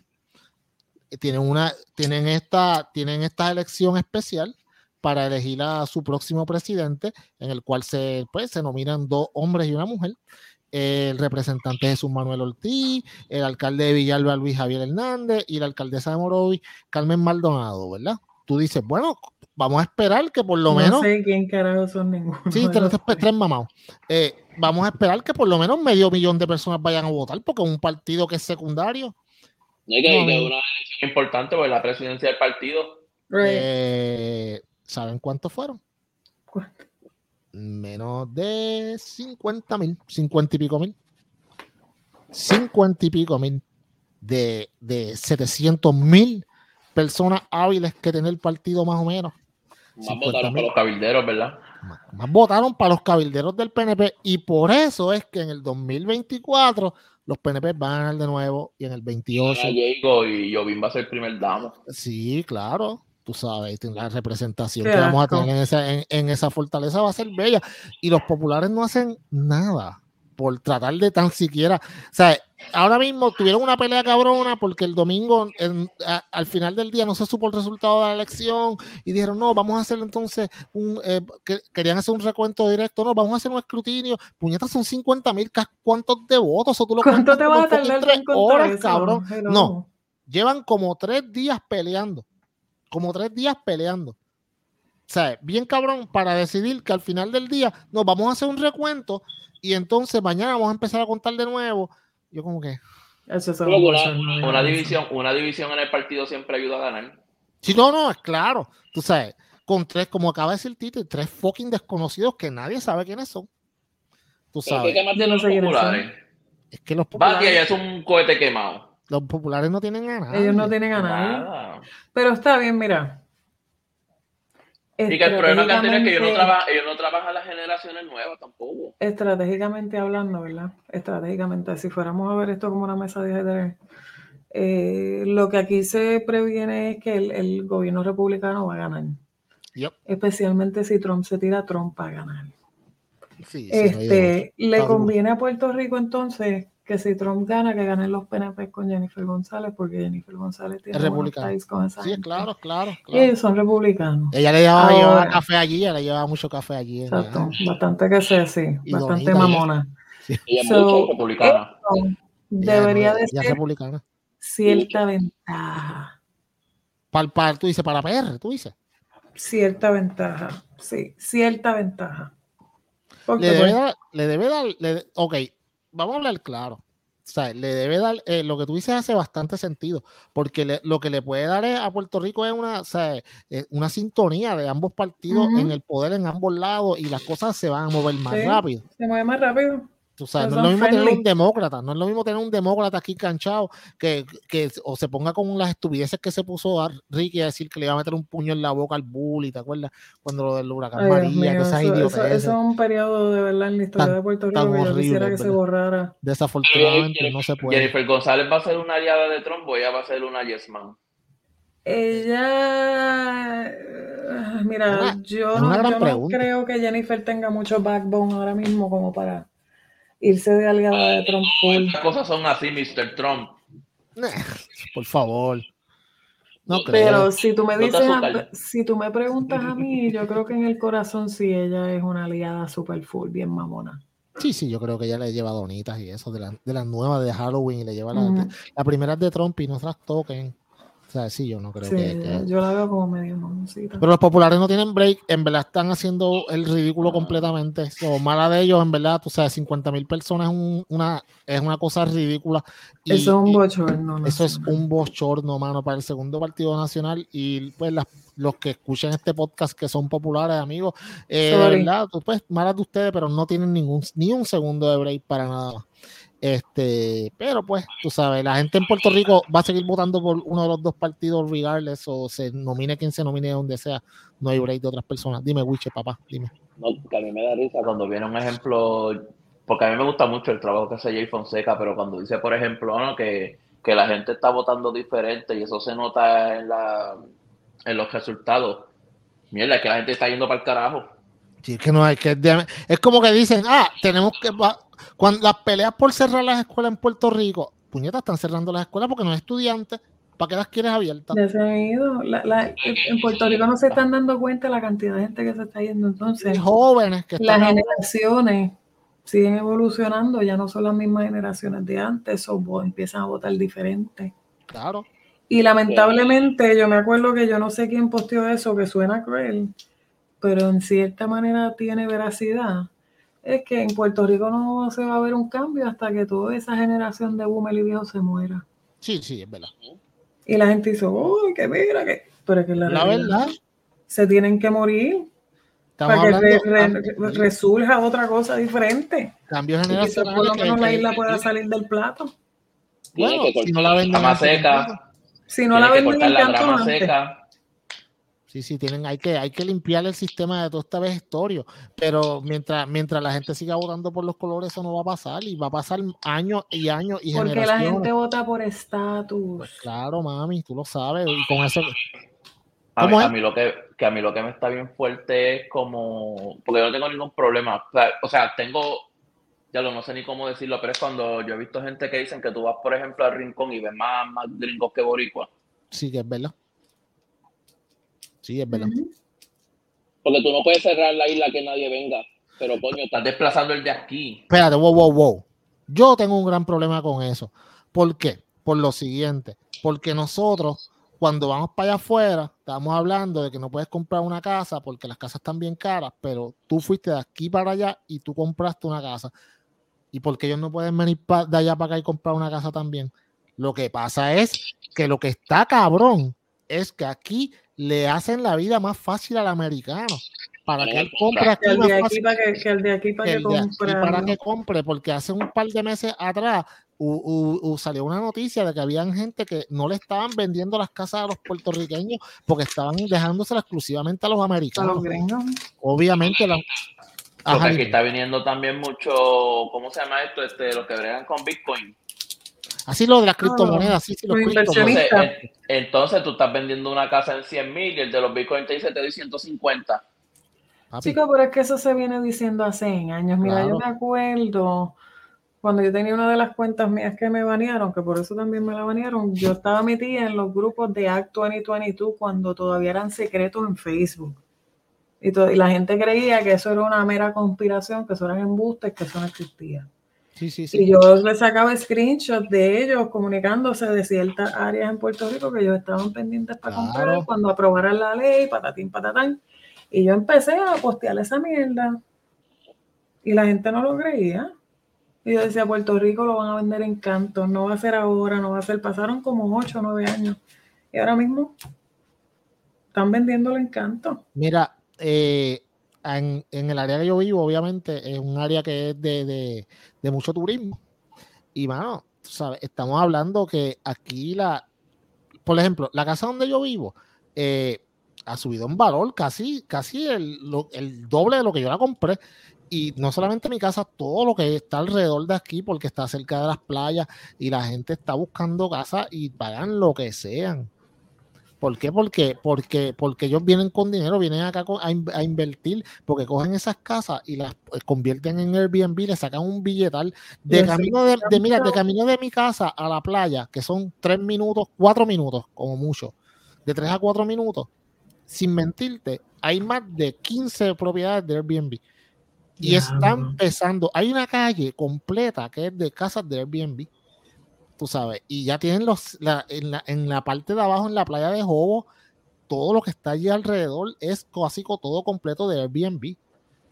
Tienen, una, tienen, esta, tienen esta elección especial para elegir a su próximo presidente, en el cual se, pues, se nominan dos hombres y una mujer el representante Jesús Manuel Ortiz, el alcalde de Villalba Luis Javier Hernández y la alcaldesa de Morovi Carmen Maldonado, ¿verdad? Tú dices, bueno, vamos a esperar que por lo menos. No sé quién carajo son ninguno. Sí, tres, tres mamados. Eh, vamos a esperar que por lo menos medio millón de personas vayan a votar, porque es un partido que es secundario. No hay que no, una elección importante porque la presidencia del partido. Eh, ¿Saben cuántos fueron? ¿Cuánto? menos de 50 mil, 50 y pico mil. 50 y pico mil de, de 700 mil personas hábiles que tiene el partido más o menos. Más votaron para los cabilderos, ¿verdad? Más, votaron para los cabilderos del PNP y por eso es que en el 2024 los PNP van a ganar de nuevo y en el 28. y Jovín va a ser el primer damo. Sí, claro tú sabes, la representación que vamos a tener en esa, en, esa fortaleza va a ser bella. Y los populares no hacen nada por tratar de tan siquiera, o sea, ahora mismo tuvieron una pelea cabrona porque el domingo, al final del día, no se supo el resultado de la elección y dijeron, no, vamos a hacer entonces un, eh, que, querían hacer un recuento directo, no, vamos a hacer un escrutinio, puñetas son 50 mil, ¿cuántos de votos? ¿O tú lo ¿Cuánto te vas a tardar tres horas, cabrón? No, llevan como tres días peleando como tres días peleando. O sea, bien cabrón para decidir que al final del día nos vamos a hacer un recuento y entonces mañana vamos a empezar a contar de nuevo. Yo como que... Eso es una, una, división, una división en el partido siempre ayuda a ganar. Sí, no, no, es claro. Tú sabes, con tres, como acaba de decir Tito, tres fucking desconocidos que nadie sabe quiénes son. Tú sabes. Es que los populares... es un cohete quemado. Los populares no tienen a Ellos no tienen a nadie. Pero está bien, mira. Y que el problema que es que ellos no, trabajan, ellos no trabajan las generaciones nuevas tampoco. Estratégicamente hablando, ¿verdad? Estratégicamente, si fuéramos a ver esto como una mesa de ajedrez, eh, lo que aquí se previene es que el, gobierno republicano va a ganar. Especialmente si Trump se tira, Trump va a ganar. este, le conviene a Puerto Rico entonces que si Trump gana, que ganen los PNP con Jennifer González, porque Jennifer González tiene es con esa Sí, claro, claro, Y ellos son republicanos. Ella le llevaba, café allí, ella le llevaba mucho café allí. Exacto, bastante que sea, sí, bastante mamona. Ella es so, republicana. Debería de ser republicana. cierta ventaja. Para, tú dices, para PR, tú dices. Cierta ventaja, sí, cierta ventaja. le, debe dar, le debe dar, le, ok, vamos a hablar claro. O sea, le debe dar, eh, lo que tú dices hace bastante sentido, porque lo que le puede dar a Puerto Rico es una, o sea, una sintonía de ambos partidos en el poder en ambos lados y las cosas se van a mover más rápido. Se mueve más rápido no es lo mismo tener un demócrata, no es lo mismo tener un demócrata aquí canchado que, que o se ponga con las estupideces que se puso a Ricky a decir que le iba a meter un puño en la boca al bully, ¿te acuerdas? Cuando lo del huracán María, que esas eso, eso, es un periodo de verdad en la historia de Puerto Rico que yo quisiera que se borrara. Desafortunadamente no se puede. Jennifer González va a ser una aliada de Trump o ella va a ser una yes man. Ella, mira, yo, yo no creo que Jennifer tenga mucho backbone ahora mismo como para irse de aliada de Trump. Las cosas son así, Mr. Trump. Por favor. No creo. Pero si tú me dices, si tú me preguntas a mí, yo creo que en el corazón sí ella es una aliada super full, bien mamona. Sí, sí, yo creo que ella le lleva donitas y eso de las de nuevas de Halloween y le lleva la, la primera de Trump y no se las toquen sea, sí, yo no creo que, Yo la veo como medio mamoncita. Pero los populares no tienen break, en verdad están haciendo el ridículo ah. completamente. So, mala de ellos, en verdad, tú sabes, 50 mil personas es, una, es una cosa ridícula. eso es un bochorno. Eso es un bochorno, mano, para el segundo partido nacional. Y pues los que escuchan este podcast que son populares, amigos, eh, de verdad, pues malas de ustedes, pero no tienen ningún, ni un segundo de break para nada más. Este, pero pues, tú sabes, la gente en Puerto Rico va a seguir votando por uno de los dos partidos, regardless, o se nomine quien se nomine donde sea. No hay break de otras personas. Dime, Wiche, papá, dime. No, que a mí me da risa Cuando viene un ejemplo, porque a mí me gusta mucho el trabajo que hace Jay Fonseca, pero cuando dice, por ejemplo, ¿no? que, que la gente está votando diferente y eso se nota en, la, en los resultados. Mierda, es que la gente está yendo para el carajo. Sí, es que no hay que. Es como que dicen, ah, tenemos que. Cuando las peleas por cerrar las escuelas en Puerto Rico, puñetas, están cerrando las escuelas porque no hay estudiantes. ¿Para qué las quieres abiertas? Ya se han ido. La- la- en Puerto Rico no se están dando cuenta la cantidad de gente que se está yendo. Entonces, jóvenes que las generaciones siguen evolucionando, ya no son las mismas generaciones de antes, o empiezan a votar diferente. Claro. Y lamentablemente, yo me acuerdo que yo no sé quién posteó eso, que suena cruel, pero en cierta manera tiene veracidad. Es que en Puerto Rico no se va a ver un cambio hasta que toda esa generación de boomer y viejos se muera. Sí, sí, es verdad. Y la gente dice, uy, que mira, que. Pero es que la, La realidad, verdad, se tienen que morir estamos para que hablando re- resurja otra cosa diferente. cambios Y que por lo que- menos la que- isla pueda salir del plato. Bueno, que si no la venden. Seca. Si no la venden en la seca. Sí, sí, tienen, hay que, hay que limpiar el sistema de todo este vejestorio, pero mientras, mientras la gente siga votando por los colores, eso no va a pasar, y va a pasar años y años y Porque la gente vota por estatus. Pues claro, mami, tú lo sabes, y con eso, A mí, a mí lo que, que a mí lo que me está bien fuerte es como, porque yo no tengo ningún problema, o sea, o sea, tengo, ya lo no sé ni cómo decirlo, pero es cuando yo he visto gente que dicen que tú vas, por ejemplo, al rincón y ves más, más gringos que boricua. sí que es verdad. Sí, es verdad. Porque tú no puedes cerrar la isla que nadie venga. Pero coño, Estás desplazando el de aquí. Espérate, wow, wow, wow. Yo tengo un gran problema con eso. ¿Por qué? Por lo siguiente, porque nosotros, cuando vamos para allá afuera, estamos hablando de que no puedes comprar una casa porque las casas están bien caras, pero tú fuiste de aquí para allá y tú compraste una casa. ¿Y porque ellos no pueden venir pa- de allá para acá y comprar una casa también? Lo que pasa es que lo que está cabrón es que aquí le hacen la vida más fácil al americano para que él compre aquí Que el más de aquí fácil para que, que el de aquí para que compre. para que compre, porque hace un par de meses atrás u- u- u- salió una noticia de que habían gente que no le estaban vendiendo las casas a los puertorriqueños porque estaban dejándosela exclusivamente a los a americanos. los gringos. Obviamente, la- Ajá, Porque aquí está viniendo también mucho, ¿cómo se llama esto? Este, los que bregan con Bitcoin. Así lo de las criptomonedas, sí, sí, los criptomonedas. Entonces, en- entonces tú estás vendiendo una casa en 100 mil y el de los Bitcoin te dice te doy 150. papi. Chicos, pero es que eso se viene diciendo hace años. Mira, yo me acuerdo cuando yo tenía una de las cuentas mías que me banearon, que por eso también me la banearon, yo estaba metida en los grupos de Act 2022 cuando todavía eran secretos en Facebook. Y, y la gente creía que eso era una mera conspiración, que eso eran embustes, que eso no existía. Sí, sí, sí. Y yo le sacaba screenshots de ellos comunicándose de ciertas áreas en Puerto Rico que ellos estaban pendientes para Claro. comprar cuando aprobaran la ley, patatín, patatán. Y yo empecé a postear esa mierda. Y la gente no lo creía. Y yo decía, Puerto Rico lo van a vender en canto, no va a ser ahora, no va a ser. Pasaron como 8 o 9 años. Y ahora mismo están vendiéndolo en canto. Mira, eh, en, el área que yo vivo, obviamente, es un área que es de, de- mucho turismo. Y, mano, sabes, estamos hablando que aquí la, por ejemplo, la casa donde yo vivo eh, ha subido en valor casi, casi el, el doble de lo que yo la compré. Y no solamente mi casa, todo lo que está alrededor de aquí, porque está cerca de las playas y la gente está buscando casa y pagan lo que sean. ¿Por qué? Porque, porque, porque ellos vienen con dinero, vienen acá a, in- a invertir, porque cogen esas casas y las eh, convierten en Airbnb, le sacan un billetal de camino de, de- mira, de camino de mi casa a la playa, que son tres minutos, cuatro minutos, como mucho, de tres a cuatro minutos, sin mentirte, hay más de 15 propiedades de Airbnb. Y están empezando, hay una calle completa que es de casas de Airbnb tú sabes, y ya tienen los, la, en, la, en la parte de abajo, en la playa de Jobo, todo lo que está allí alrededor es casi todo completo de Airbnb.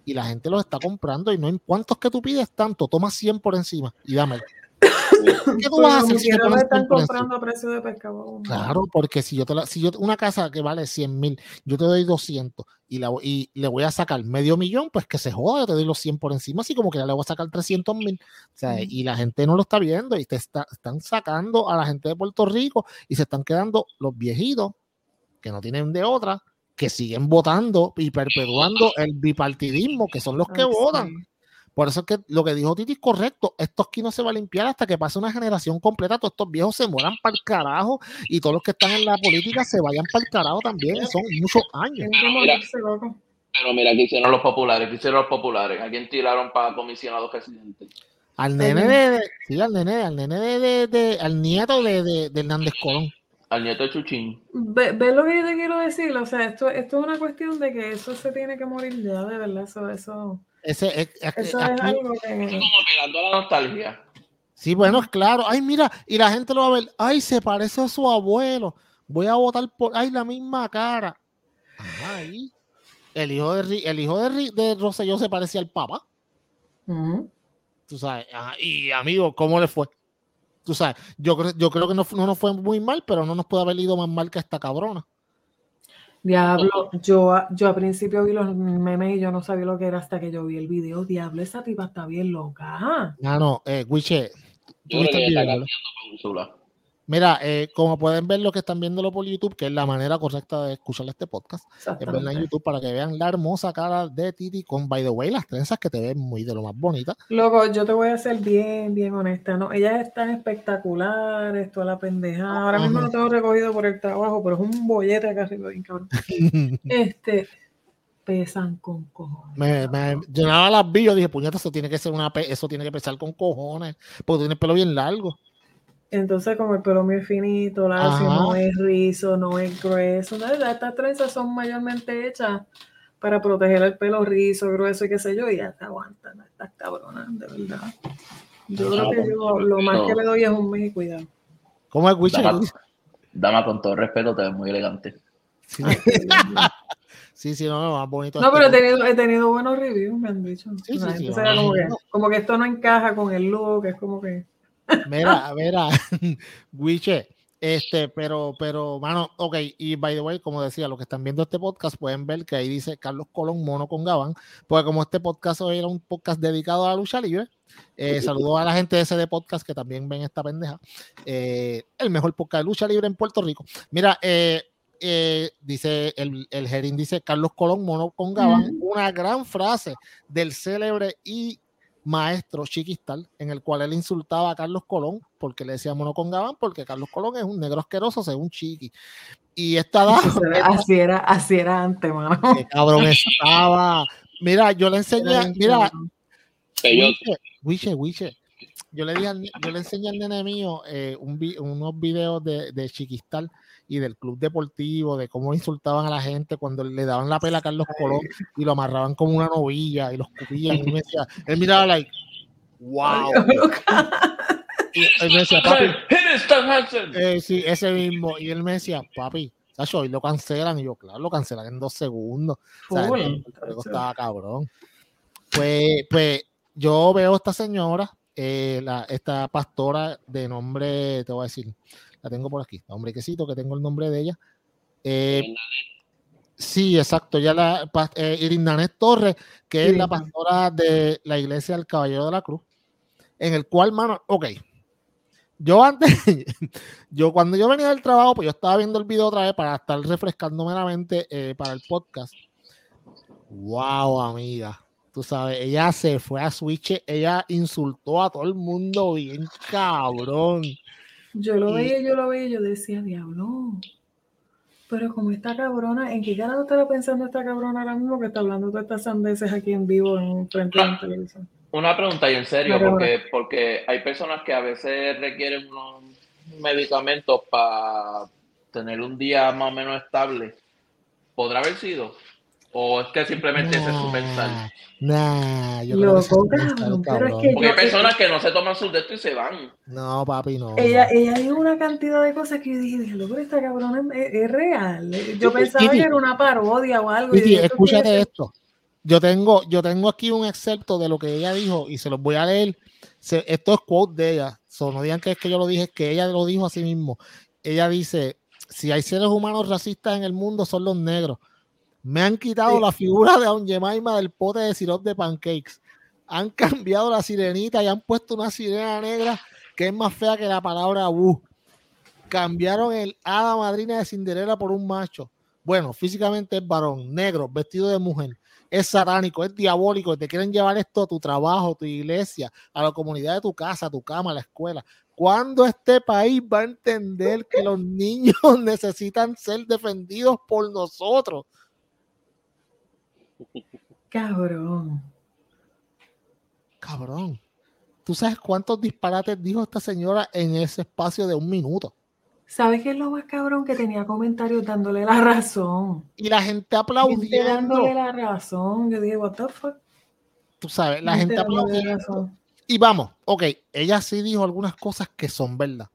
Y la gente los está comprando y no en cuántos que tú pides tanto, toma 100 por encima y dame. ¿Qué tú vas a hacer si te pones están 100 por encima? comprando a precio de pescado. Claro, porque si yo te la, si yo una casa que vale 100 mil, yo te doy 200 y, la, y le voy a sacar medio millón, pues que se joda, yo te doy los 100 por encima, así como que ya le voy a sacar 300 mil. O sea, y la gente no lo está viendo y te está, están sacando a la gente de Puerto Rico y se están quedando los viejitos que no tienen de otra que siguen votando y perpetuando el bipartidismo, que son los que Ay, votan. sí. Por eso es que lo que dijo Titi es correcto. Esto aquí no se va a limpiar hasta que pase una generación completa. Todos estos viejos se mueran para el carajo y todos los que están en la política se vayan para el carajo también. Son muchos años. Mira. Pero mira, que hicieron los populares, ¿qué hicieron los populares? ¿A quién tiraron para comisionado residente? Al nene de, de- sí, al nene, al nene de, de- de- al nieto de, de, de Hernández Colón. Al nieto de Chuchín. Ve, ve lo que yo te quiero decir, o sea, esto, esto es una cuestión de que eso se tiene que morir ya, de verdad, eso, eso, Ese, es- es- eso es algo que... como apelando a la nostalgia. sí, bueno, es claro. Ay, mira, y la gente lo va a ver. Ay, se parece a su abuelo. Voy a votar por. Ay, la misma cara. Ahí. El hijo de, el hijo de, de Rosselló se parecía al papá. Ujú. Tú sabes. Ajá, Y amigo, ¿cómo le fue? Tú sabes, yo creo, yo creo que no, no nos fue muy mal, pero no nos puede haber ido más mal que esta cabrona. Diablo, yo, a- yo al principio vi los memes y yo no sabía lo que era hasta que yo vi el video. Diablo, esa tipa está bien loca. Ah, no, eh, Wiche, Yo. Mira, eh, como pueden ver lo que están viéndolo por YouTube, que es la manera correcta de escuchar este podcast, es verla en. YouTube para que vean la hermosa cara de Titi con, by the way, las trenzas que te ven muy de lo más bonita. Loco, yo te voy a ser bien, bien honesta, ¿no? Ellas están espectaculares, toda la pendeja. Ahora mismo lo tengo recogido por el trabajo, pero es un bollete acá arriba, bien cabrón. (laughs) Este, pesan con cojones. me, me llenaba las vi, yo dije, puñeta, eso tiene que ser una eso tiene que pesar con cojones, porque tiene el pelo bien largo. Entonces, como el pelo es finito, lacio, no es rizo, no es grueso, nada, estas trenzas son mayormente hechas para proteger el pelo rizo, grueso y qué sé yo, y ya te aguantan estas cabronas, de verdad. Yo creo que yo lo más que le doy es un mes y cuidado. ¿Cómo es? Dama, dama, con todo respeto, te ves muy elegante. Sí, sí, sí, no, lo más bonito. No, pero he tenido, he tenido buenos reviews, me han dicho. Sí, sí, sí, que, como que esto no encaja con el look, es como que... Mira, mira, (laughs) Wiche, este, pero, pero, mano, ok, y by the way, como decía, los que están viendo este podcast pueden ver que ahí dice Carlos Colón Mono con Gabán, porque como este podcast hoy era un podcast dedicado a la lucha libre, eh, (laughs) saludo a la gente de ese podcast que también ven esta pendeja, eh, el mejor podcast de lucha libre en Puerto Rico. Mira, eh, eh, dice el, el Gerín, dice Carlos Colón Mono con Gabán, una gran frase del célebre y maestro Chiquistal, en el cual él insultaba a Carlos Colón porque le decía mono con Gabán, porque Carlos Colón es un negro asqueroso según Chiqui. Y esta (laughs) dama, Así era, así era antes, mano. (laughs) que cabrón estaba. Mira, yo le enseñé, mira. Wiche, Wiche. Yo le, dije al yo le enseñé al nene mío eh, un unos videos de, de Chiquistal y del club deportivo, de cómo insultaban a la gente cuando le daban la pela a Carlos Colón y lo amarraban como una novilla y los cupían. (laughs) Y él me decía, él miraba, like, wow. Y él me decía, papi, eh, sí, ese mismo. Y él me decía, papi, Sacho, hoy lo cancelan. Y yo, claro, lo cancelan en dos segundos. O sea, el estaba cabrón. Pues, pues yo veo a esta señora, eh, la, esta pastora de nombre, te voy a decir, la tengo por aquí, nombre quesito, que tengo el nombre de ella. Eh, sí, exacto, ya la eh, Irindanés Torres, que es Sí. la pastora de la iglesia del Caballero de la Cruz, en el cual, mano, ok, yo antes, (laughs) yo cuando yo venía del trabajo, pues yo estaba viendo el video otra vez para estar refrescándome la mente eh, para el podcast. Wow, amiga. Tú sabes, ella se fue a Switch, ella insultó a todo el mundo bien cabrón. Yo lo Y- veía, yo lo veía, yo decía, diablo. Pero como esta cabrona, ¿en qué carajo estará pensando esta cabrona ahora mismo que está hablando todas estas sandeces aquí en vivo en frente de la televisión? Una pregunta y en serio, Pero- porque, porque hay personas que a veces requieren unos medicamentos para tener un día más o menos estable. ¿Podrá haber sido? ¿O es que simplemente ese es su pensar? Nah, yo creo que Loco, su pensar, cabrón, pero es que Porque hay personas que no se toman sus de y se van. No, papi, no. Ella, ella dijo una cantidad de cosas que yo dije, pero esta cabrona es, es real. Yo pensaba Titi. que era una parodia o algo. y Titi, dije, ¿esto qué escúchate es? esto. Yo tengo, yo tengo aquí un excerpto de lo que ella dijo y se los voy a leer. Se- esto es quote de ella. So, no digan que es que yo lo dije, es que ella lo dijo a sí mismo. Ella dice: Si hay seres humanos racistas en el mundo, son los negros. Me han quitado Sí. la figura de Aunt Jemima del pote de sirope de pancakes. Han cambiado la sirenita y han puesto una sirena negra que es más fea que la palabra bu. Cambiaron el hada madrina de Cinderella por un macho. bueno, físicamente es varón, negro, vestido de mujer, es satánico, es diabólico, te quieren llevar esto a tu trabajo, a tu iglesia, a la comunidad de tu casa, a tu cama, a la escuela. ¿Cuándo este país va a entender que los niños (laughs) necesitan ser defendidos por nosotros? Cabrón. Cabrón. ¿Tú sabes cuántos disparates dijo esta señora en ese espacio de un minuto? ¿Sabes qué es lo más cabrón? Que tenía comentarios dándole la razón. Y la gente aplaudiendo. dándole la razón. Yo dije, what the fuck. Tú sabes, la gente aplaudiendo. Y vamos, ok, ella sí dijo algunas cosas que son verdad.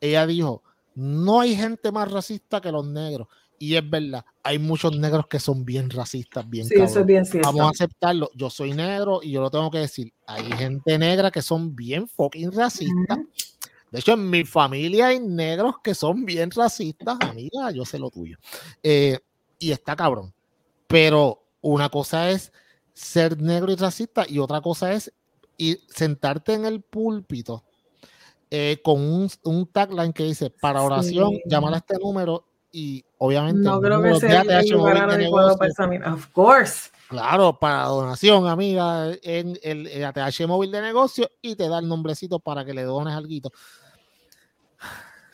Ella dijo, no hay gente más racista que los negros. Y es verdad, hay muchos negros que son bien racistas, bien Sí, eso es bien cierto. Vamos a aceptarlo. Yo soy negro y yo lo tengo que decir. Hay gente negra que son bien fucking racistas. De hecho, en mi familia hay negros que son bien racistas. Amiga, yo sé lo tuyo. Eh, y está cabrón. Pero una cosa es ser negro y racista y otra cosa es ir, sentarte en el púlpito eh, con un, un, tagline que dice para oración, sí. llamar a este número y obviamente no creo que sea el. Of course. Claro, para donación, amiga, en el, el ATH móvil de negocio y te da el nombrecito para que le dones algo.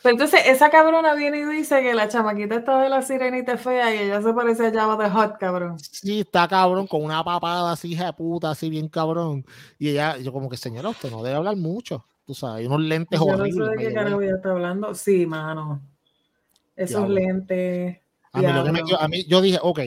Pero entonces, esa cabrona viene y dice que la chamaquita está de la sirenita fea y ella se parece a Java de Hot, cabrón. Sí, está cabrón, con una papada así, hija de puta, así bien cabrón. Y ella, yo como que, señora, usted no debe hablar mucho. Tú sabes, unos lentes yo horribles. No sé de qué carajo ella está hablando. Sí, mano. Esos Diablo. lentes. A mí, lo que me, yo, a mí, yo dije, ok,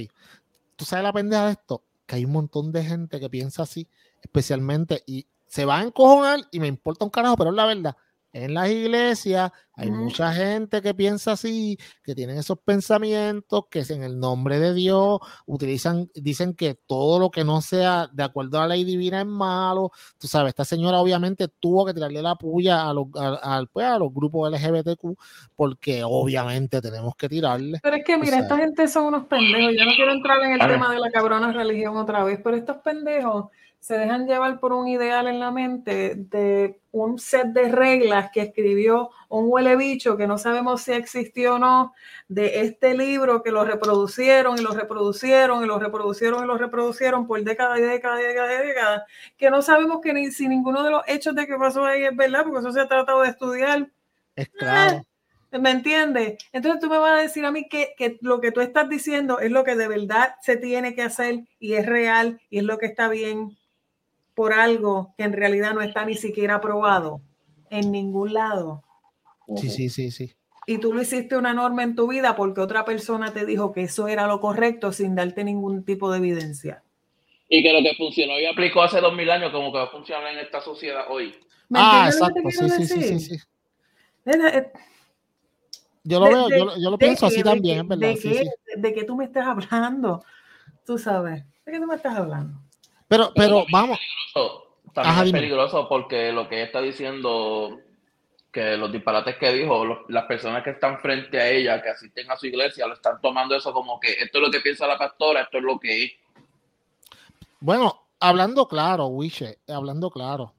tú sabes la pendeja de esto, que hay un montón de gente que piensa así, especialmente, y se va a encojonar y me importa un carajo, pero es la verdad en las iglesias hay mucha gente que piensa así, que tienen esos pensamientos, que en el nombre de Dios utilizan, dicen que todo lo que no sea de acuerdo a la ley divina es malo. Tú sabes, esta señora obviamente tuvo que tirarle la puya a los, a, a, pues, a los grupos LGBTQ, porque obviamente tenemos que tirarle. Pero es que mira, esta gente son unos pendejos. Yo no quiero entrar en el tema de la cabrona religión otra vez, pero estos pendejos se dejan llevar por un ideal en la mente de un set de reglas que escribió un huele bicho que no sabemos si existió o no, de este libro que lo reproducieron y lo reproducieron y lo reproducieron y lo reproducieron por décadas y décadas y décadas y décadas, que no sabemos que ni si ninguno de los hechos de que pasó ahí es verdad, porque eso se ha tratado de estudiar. Es claro. Eh, ¿Me entiendes? Entonces tú me vas a decir a mí que, que, lo que tú estás diciendo es lo que de verdad se tiene que hacer y es real y es lo que está bien por algo que en realidad no está ni siquiera aprobado en ningún lado. Sí, sí, sí, sí. Y tú lo hiciste una norma en tu vida porque otra persona te dijo que eso era lo correcto sin darte ningún tipo de evidencia. Y que lo que funcionó y aplicó hace dos mil años como que va a funcionar en esta sociedad hoy. Ah, exacto, sí, sí, sí, sí, sí. Yo lo de, veo, de, yo, yo, lo pienso así que, también, es verdad. De, sí, que, sí. de que tú me estás (laughs) hablando, tú sabes, de qué tú me estás hablando. Pero, pero vamos. También Ajá, es peligroso porque lo que está diciendo, que los disparates que dijo, los, las personas que están frente a ella, que asisten a su iglesia, lo están tomando eso como que esto es lo que piensa la pastora, esto es lo que es. Bueno, hablando claro, Wiche, hablando claro.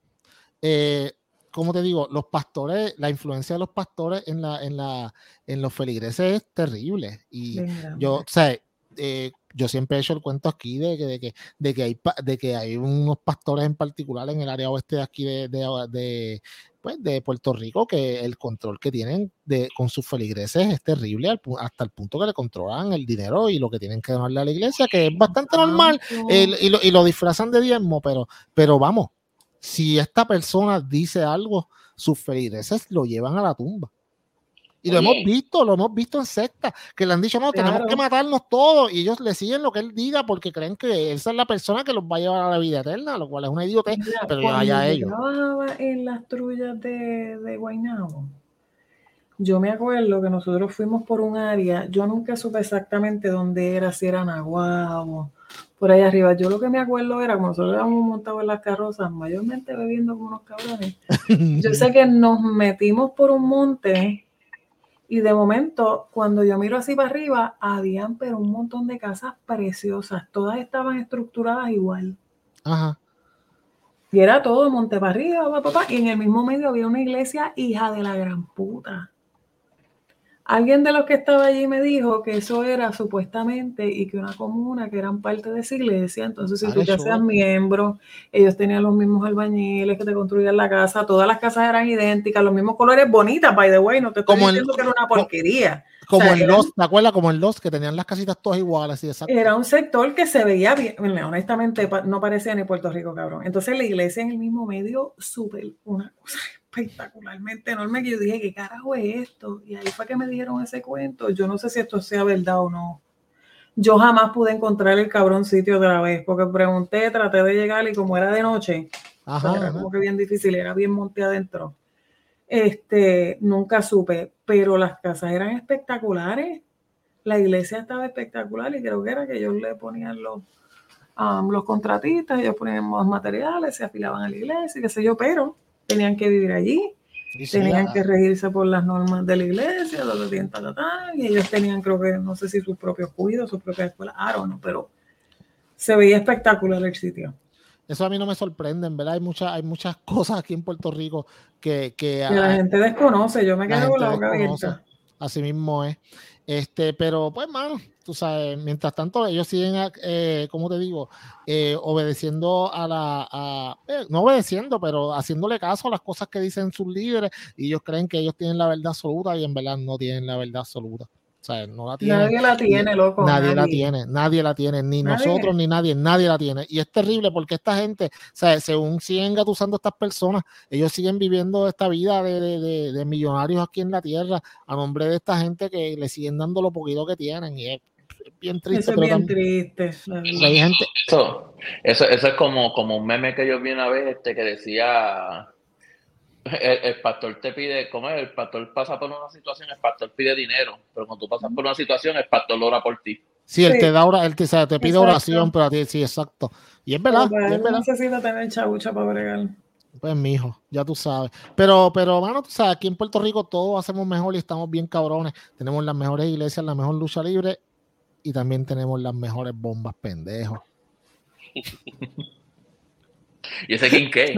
Eh, como te digo, los pastores, la influencia de los pastores en la, en la, en los feligreses es terrible. Y Venga, yo, o sea, eh, yo siempre he hecho el cuento aquí de que, de que, de que, hay, de que hay unos pastores en particular en el área oeste de aquí de, de, de, pues, de Puerto Rico que el control que tienen de, con sus feligreses es terrible al, hasta el punto que le controlan el dinero y lo que tienen que donarle a la iglesia, que es bastante normal, y, lo, y, lo, disfrazan de diezmo, pero, pero vamos, si esta persona dice algo, sus feligreses lo llevan a la tumba. Y lo Oye. hemos visto, lo hemos visto en secta, que le han dicho, no, claro. tenemos que matarnos todos, y ellos le siguen lo que él diga porque creen que esa es la persona que los va a llevar a la vida eterna, lo cual es una idiotez, Mira, pero allá ellos. trabajaba en las trullas de, de Guaynabo, yo me acuerdo que nosotros fuimos por un área, yo nunca supe exactamente dónde era, si era Nahuabo, por ahí arriba. Yo lo que me acuerdo era, como nosotros íbamos montados en las carrozas, mayormente bebiendo como unos cabrones, (laughs) yo sé que nos metimos por un monte y de momento, cuando yo miro así para arriba, habían pero un montón de casas preciosas. Todas estaban estructuradas igual. Ajá. Y era todo monte para arriba, papá, y en el mismo medio había una iglesia hija de la gran puta. Alguien de los que estaba allí me dijo que eso era supuestamente y que una comuna que eran parte de esa iglesia, entonces si tú te hacías miembro, ellos tenían los mismos albañiles que te construían la casa, todas las casas eran idénticas, los mismos colores bonitas, by the way, no te estoy como diciendo que era una porquería. Como el Los, ¿te acuerdas? Como el Los, que tenían las casitas todas iguales. y exacto. Era un sector que se veía bien, honestamente no parecía ni Puerto Rico, cabrón. Entonces la iglesia en el mismo medio, súper, una cosa espectacularmente enorme que yo dije, ¿qué carajo es esto? Y ahí fue que me dijeron ese cuento. Yo no sé si esto sea verdad o no. Yo jamás pude encontrar el cabrón sitio otra vez, porque pregunté, traté de llegar y como era de noche, era como que bien difícil, era bien monte adentro. Este, nunca supe, pero las casas eran espectaculares. La iglesia estaba espectacular y creo que era que ellos le ponían los, um, los contratistas, ellos ponían más materiales, se afilaban a la iglesia, qué sé yo, pero tenían que vivir allí, tenían que regirse por las normas de la iglesia, y ellos tenían, creo que, no sé si sus propios cuidos, sus propias escuelas, I don't pero se veía espectacular el sitio. Eso a mí no me sorprende, ¿verdad? Hay, muchas hay muchas cosas aquí en Puerto Rico que... Que, la gente desconoce, yo me quedo con la boca abierta. Así mismo es. Este, pero pues, mano, tú sabes, mientras tanto ellos siguen, eh, como te digo, eh, obedeciendo a la, eh, no obedeciendo, pero haciéndole caso a las cosas que dicen sus líderes y ellos creen que ellos tienen la verdad absoluta y en verdad no tienen la verdad absoluta. O sea, no la tiene. Nadie la tiene, loco. Nadie, la tiene, nadie la tiene, ni nosotros ni nadie, nadie la tiene. Y es terrible porque esta gente, o sea, según siguen gatusando estas personas, ellos siguen viviendo esta vida de, millonarios aquí en la tierra a nombre de esta gente que le siguen dando lo poquito que tienen. Y es bien triste. es bien triste. Eso, eso, eso, es como, como un meme que yo vi una vez este, que decía el, pastor te pide, ¿cómo es? El pastor pasa por una situación, el pastor pide dinero, pero cuando tú pasas por una situación, el pastor ora por ti. Sí, él te da él te, te pide oración, pero a ti sí, exacto. Y es verdad. Pues, es verdad. necesita tener chabucha para bregar. Pues mijo, ya tú sabes. Pero, pero, mano, tú sabes, aquí en Puerto Rico todos hacemos mejor y estamos bien cabrones. Tenemos las mejores iglesias, la mejor lucha libre y también tenemos las mejores bombas, pendejos. (laughs) ¿Y ese quién qué?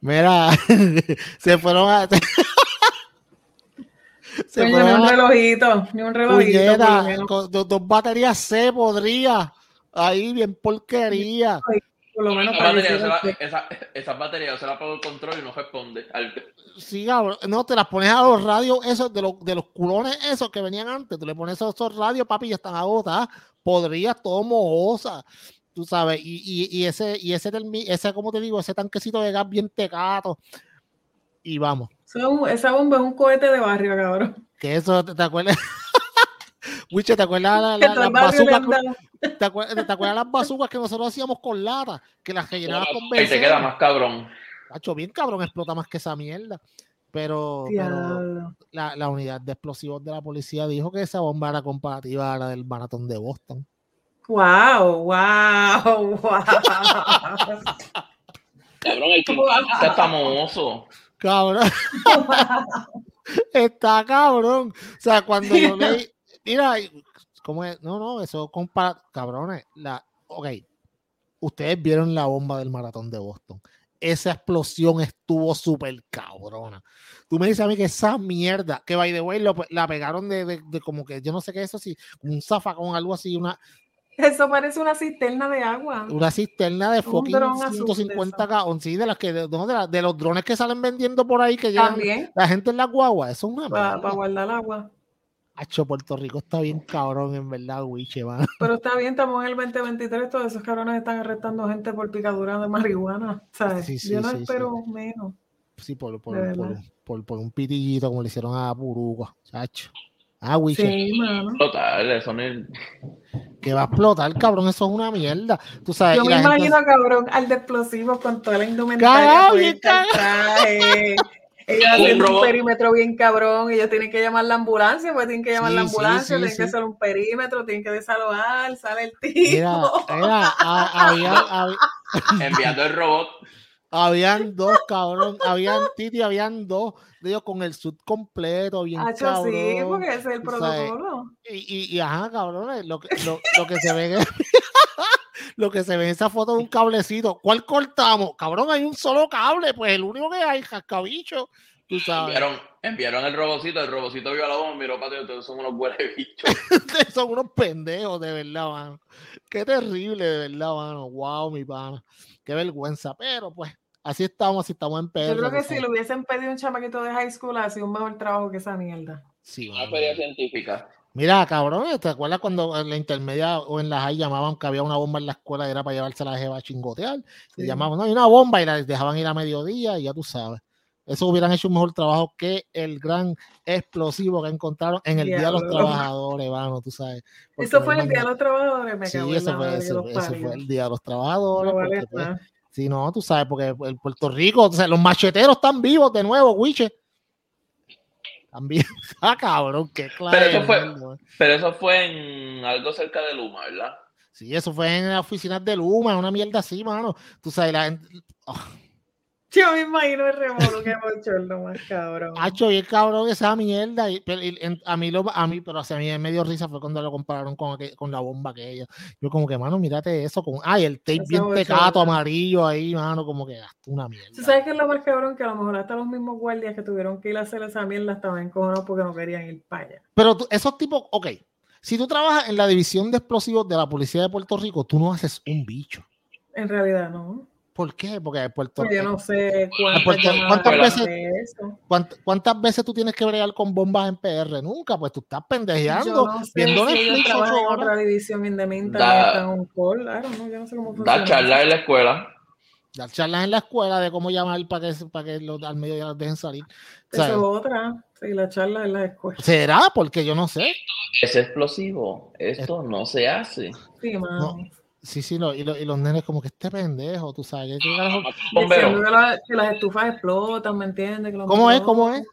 Mira, (laughs) se fueron a. (laughs) se fueron ni un relojito, ni un relojito. con dos, baterías C podría. Ahí, bien porquería. Por lo menos esa, esa, batería se la pongo el control y no responde. Sí, cabrón. No, te las pones a los radios esos de los, de los culones esos que venían antes. Tú le pones esos, esos radios, papi, ya están agotadas. Podría todo mohosa tú sabes, y, y, y ese, y ese, ese, como te digo, ese tanquecito de gas bien tecato, y vamos. Esa bomba es un cohete de barrio, cabrón. Que eso, ¿te, acuerdas? (laughs) Wiche, ¿te acuerdas la, las bazucas? ¿te, acuerdas, ¿te, acuerdas las bazucas que nosotros hacíamos con lata? Que las rellenabas con benzina. te queda más cabrón. Hacho, bien cabrón, explota más que esa mierda. Pero, pero la, la, unidad de explosivos de la policía dijo que esa bomba era comparativa a la del maratón de Boston. Wow, wow, wow. Cabrón, el está famoso. Cabrón. (laughs) está cabrón. O sea, cuando yo (laughs) leí, mira, ¿cómo es? No, no, eso compara, cabrones. La, ok, ustedes vieron la bomba del maratón de Boston. Esa explosión estuvo súper cabrona. Tú me dices a mí que esa mierda, que by the way la pegaron de, de, de, como que yo no sé qué es eso, si un zafacón, algo así, una, eso parece una cisterna de agua. Una cisterna de fucking 150 k sí, de las que de, de, los drones que salen vendiendo por ahí que llegan la gente en la guagua, eso es una Para guardar agua. Hacho, Puerto Rico está bien cabrón, en verdad, wiche, (laughs) Pero está bien, estamos en el 2023, todos esos cabrones están arrestando gente por picadura de marihuana, ¿sabes? Yo no espero menos. Sí, por, por, por, por, un pitillito como le hicieron a Puruco, chacho. Ah, Sí, mano. Total, eso no es... Que va a explotar, cabrón, eso es una mierda. Tú sabes, Yo me imagino, cabrón, al de explosivos con toda la indumentaria. Pues, ellos hacen un, perímetro bien cabrón, ellos tienen que llamar la ambulancia, pues tienen que llamar la ambulancia, tienen que hacer un perímetro, tienen que desalojar, sale el tipo. Mira, había, (laughs) enviando el robot. Habían dos, cabrón, habían Titi, habían dos digo, con el sud completo, bien cabrón. sí, porque ese es el protocolo. Y, y, ajá, cabrón, lo, lo, lo que se ve (laughs) (laughs) lo que se ve en esa foto de un cablecito. ¿Cuál cortamos? Cabrón, hay un solo cable, pues el único que hay, cascabicho. Tú sabes. Enviaron, enviaron el robocito, el robocito vio a la bomba, miró para todos son unos huele bichos. (laughs) son unos pendejos, de verdad, mano. Qué terrible, de verdad, mano. Wow, mi pana. Qué vergüenza. Pero pues, así estamos, así estamos en pedo. Yo creo que si lo hubiesen pedido un chamaquito de high school, ha sido un mejor trabajo que esa mierda. Sí, Una feria científica. Mira, cabrón, ¿te acuerdas cuando en la intermedia o en la high llamaban que había una bomba en la escuela y era para llevarse a la jeva a chingotear? Y llamaban, no, hay una bomba y la dejaban ir a mediodía y ya tú sabes. Eso hubieran hecho un mejor trabajo que el gran explosivo que encontraron en el Día de los Trabajadores, vamos, tú sabes. Eso fue el Día de los Trabajadores, me Sí, eso fue, eso, fue el Día de los Trabajadores. No pues, sí, no, tú sabes, porque el Puerto Rico, o sea, los macheteros están vivos de nuevo, Wiche. También. (laughs) ah, cabrón, qué claro. Pero eso, fue, pero eso fue en algo cerca de Luma, ¿verdad? Sí, eso fue en la oficina de Luma, una mierda así, mano. Tú sabes, la gente. Oh. Yo me imagino el remoto que lo más cabrón. Hacho, y el cabrón esa mierda. Y, a mí, lo, a mí, pero a mí me dio risa fue cuando lo compararon con, con la bomba que ella. Yo, como que, mano, mírate eso. Con, ay, el tape bien tecato, amarillo ahí, mano, como que una mierda. ¿Tú sabes qué es lo más cabrón? Que a lo mejor hasta los mismos guardias que tuvieron que ir a hacer esa mierda estaban encojonados porque no querían ir para allá. Pero esos tipos, ok. Si tú trabajas en la división de explosivos de la policía de Puerto Rico, tú no haces un bicho. En realidad, no. ¿Por qué? Porque Puerto Rico. Yo no sé cuántas, veces, ¿cuántas, veces tú tienes que bregar con bombas en PR. Nunca, pues tú estás pendejeando. no sé viendo si Netflix en otra división independiente da, un call. Claro, no, yo no sé cómo funciona. Da charlas en la escuela. Dar charlas en la escuela de cómo llamar para que, para que los, al medio ya los dejen salir. Esa es otra. Sí, la charla en la escuela. ¿Será? Porque yo no sé. Es explosivo. Esto no se hace. Sí, mano. Sí, sí, y, y, los nenes como que este pendejo, tú sabes. Que, que, las estufas explotan, ¿me entiendes? ¿Cómo es? ¿Cómo es?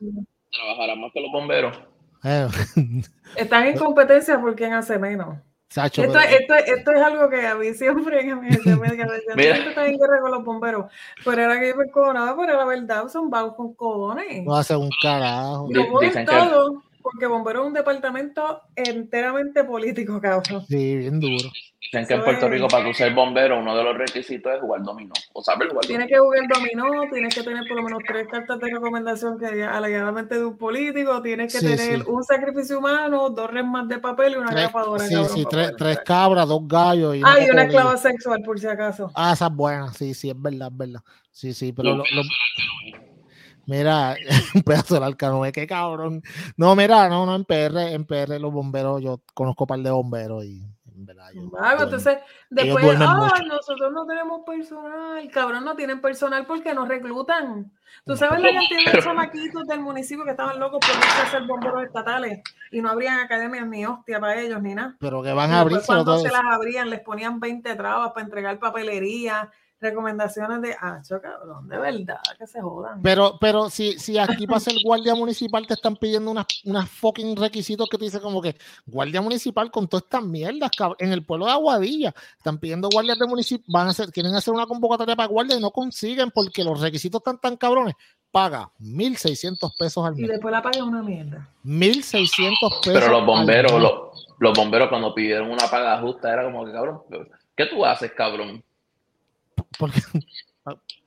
Trabajarán más que los bomberos. Eh. (laughs) Están en competencia por quién hace menos. esto, esto, esto, es algo que a mí siempre en mi médica me está en guerra con los bomberos. Pero era que yo me cojonaba, pero la verdad son vagos con cojones. No hace un carajo. Lo ponen todo, porque bombero es un departamento enteramente político, cabrón. Sí, bien duro. Dicen que en Puerto Rico para tú ser bombero uno de los requisitos es jugar dominó. O saber jugar Tienes que jugar dominó, tienes que tener por lo menos tres cartas de recomendación que alegadamente de un político, tienes que tener un sacrificio humano, dos resmas de papel y una grapadora. Sí, sí, tres, cabras, dos gallos. Y ah, y una esclava sexual por si acaso. Ah, esa es buena, sí, sí, es verdad, es verdad. Sí, sí, pero... Lo, Mira, (laughs) un pedazo del arcano, qué cabrón. No, mira, no, no, en PR, en PR los bomberos, yo conozco un par de bomberos y entonces, después, ah, nosotros no tenemos personal, cabrón, no tienen personal porque nos reclutan. Tú sabes la cantidad de chamaquitos del municipio que estaban locos por ser bomberos estatales y no habrían academias ni hostia para ellos ni nada. Pero que van a abrir. Cuando se las abrían, les ponían 20 trabas para entregar papelería, recomendaciones de Hacho, cabrón, de verdad, que se jodan. Pero, pero si, si aquí pasa el guardia municipal, te están pidiendo unas, unas fucking requisitos que te dicen como que guardia municipal con todas estas mierdas, En el pueblo de Aguadilla están pidiendo guardias de municipio, van a hacer, quieren hacer una convocatoria para guardia y no consiguen porque los requisitos están tan cabrones. Paga 1.600 pesos al mes. Y después la paga una mierda. 1.600 pesos. Pero los bomberos, los, los bomberos cuando pidieron una paga justa era como que, cabrón, ¿qué tú haces, cabrón? Porque. (laughs)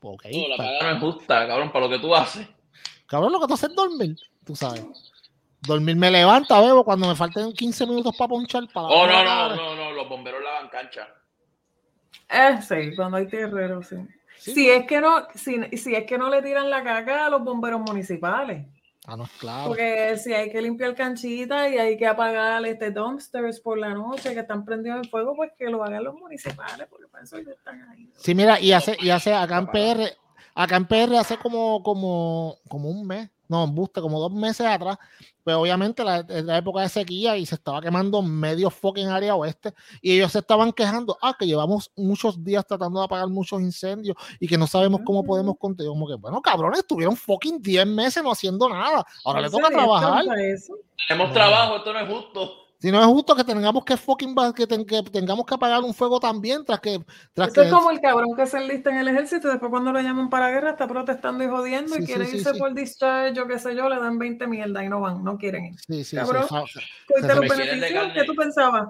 Okay, no, la paga no es justa, cabrón, para lo que tú haces. Cabrón, lo que tú haces es dormir, tú sabes. Dormir me levanta, bebo, cuando me falten 15 minutos para ponchar. Para oh, no, no, no, no, los bomberos lavan cancha. Eh, sí, cuando hay terrero, sí. Si es que no, si, si es que no le tiran la caca a los bomberos municipales. Ah, no, claro. Porque si hay que limpiar canchitas y hay que apagar este dumpsters por la noche que están prendidos en fuego, pues que lo hagan los municipales, porque para eso ellos están ahí. Sí, mira, y hace, y hace acá en PR, acá en PR hace como, como, como un mes, no, Buste, como dos meses atrás, pues obviamente la, la época de sequía y se estaba quemando medio fucking área oeste y ellos se estaban quejando, ah, que llevamos muchos días tratando de apagar muchos incendios y que no sabemos cómo podemos contener, como que, bueno, cabrones, estuvieron fucking 10 meses no haciendo nada, ahora le toca trabajar. Tenemos trabajo, esto no es justo. Si no es justo que tengamos que fucking que, tengamos que apagar un fuego también tras que. Tras Esto es como el cabrón que se enlista en el ejército y después cuando lo llaman para guerra está protestando y jodiendo y quiere irse por discharge, yo qué sé yo, le dan 20 mierda y no van, no quieren ir. Sí, sí, cabrón, sí. los beneficios? ¿Qué tú pensabas?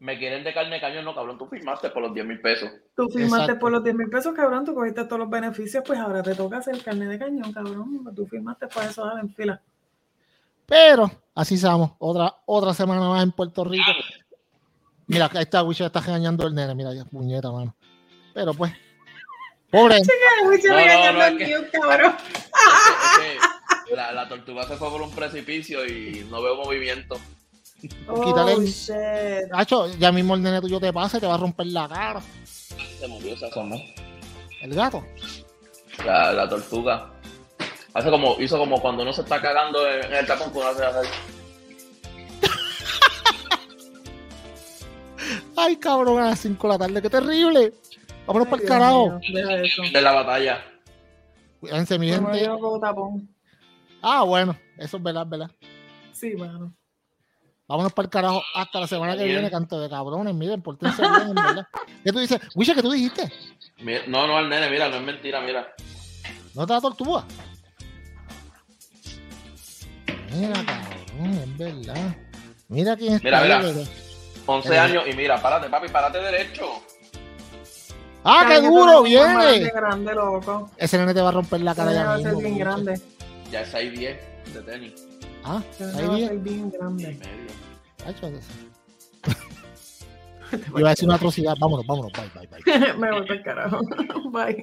me quieren de carne de cañón, no, cabrón, tú firmaste por los 10 mil pesos. Tú firmaste por los 10 mil pesos, cabrón, tú cogiste todos los beneficios, pues ahora te toca hacer carne de cañón, cabrón. Tú firmaste por eso, dale en fila. Pero así estamos, otra, otra semana más en Puerto Rico. Mira, ahí está, Wicho está regañando el nene, mira, ya puñeta, mano. Pero pues, pobre. la, la tortuga se fue por un precipicio y no veo movimiento. Oh, Quítale el... Hacho, ya mismo el nene tuyo te pasa y te va a romper la cara. Se movió esa zona. ¿El gato? La, la tortuga. Hace como, hizo como cuando uno se está cagando en, el tapón con hace así. (laughs) Ay, cabrón, a las 5 de la tarde, qué terrible. Vámonos para el carajo. De la batalla. Cuídense, mi gente. Ah, bueno, eso es verdad, ¿verdad? Sí, bueno. Vámonos para el carajo hasta la semana que viene, canto de cabrones. Miren, por bien, en verdad. (laughs) ¿Qué tú dices? Wisha, ¿qué tú dijiste? no, no, al nene, mira, no es mentira, mira. ¿No te da tortuga? Mira, cabrón, es verdad. Mira quién está. Mira, mira. 11 eh. años y mira, párate, papi, párate derecho. ¡Ah, qué duro! ¡Viene! Grande, loco. Ese nene te va a romper la cara ya mismo. bien grande. Ya es 6'10 de tenis. Ah, ahí bien. bien grande. (laughs) Iba a decir una atrocidad. Vámonos, vámonos. Bye, bye, bye. (laughs) Me voy para el carajo. (laughs) Bye.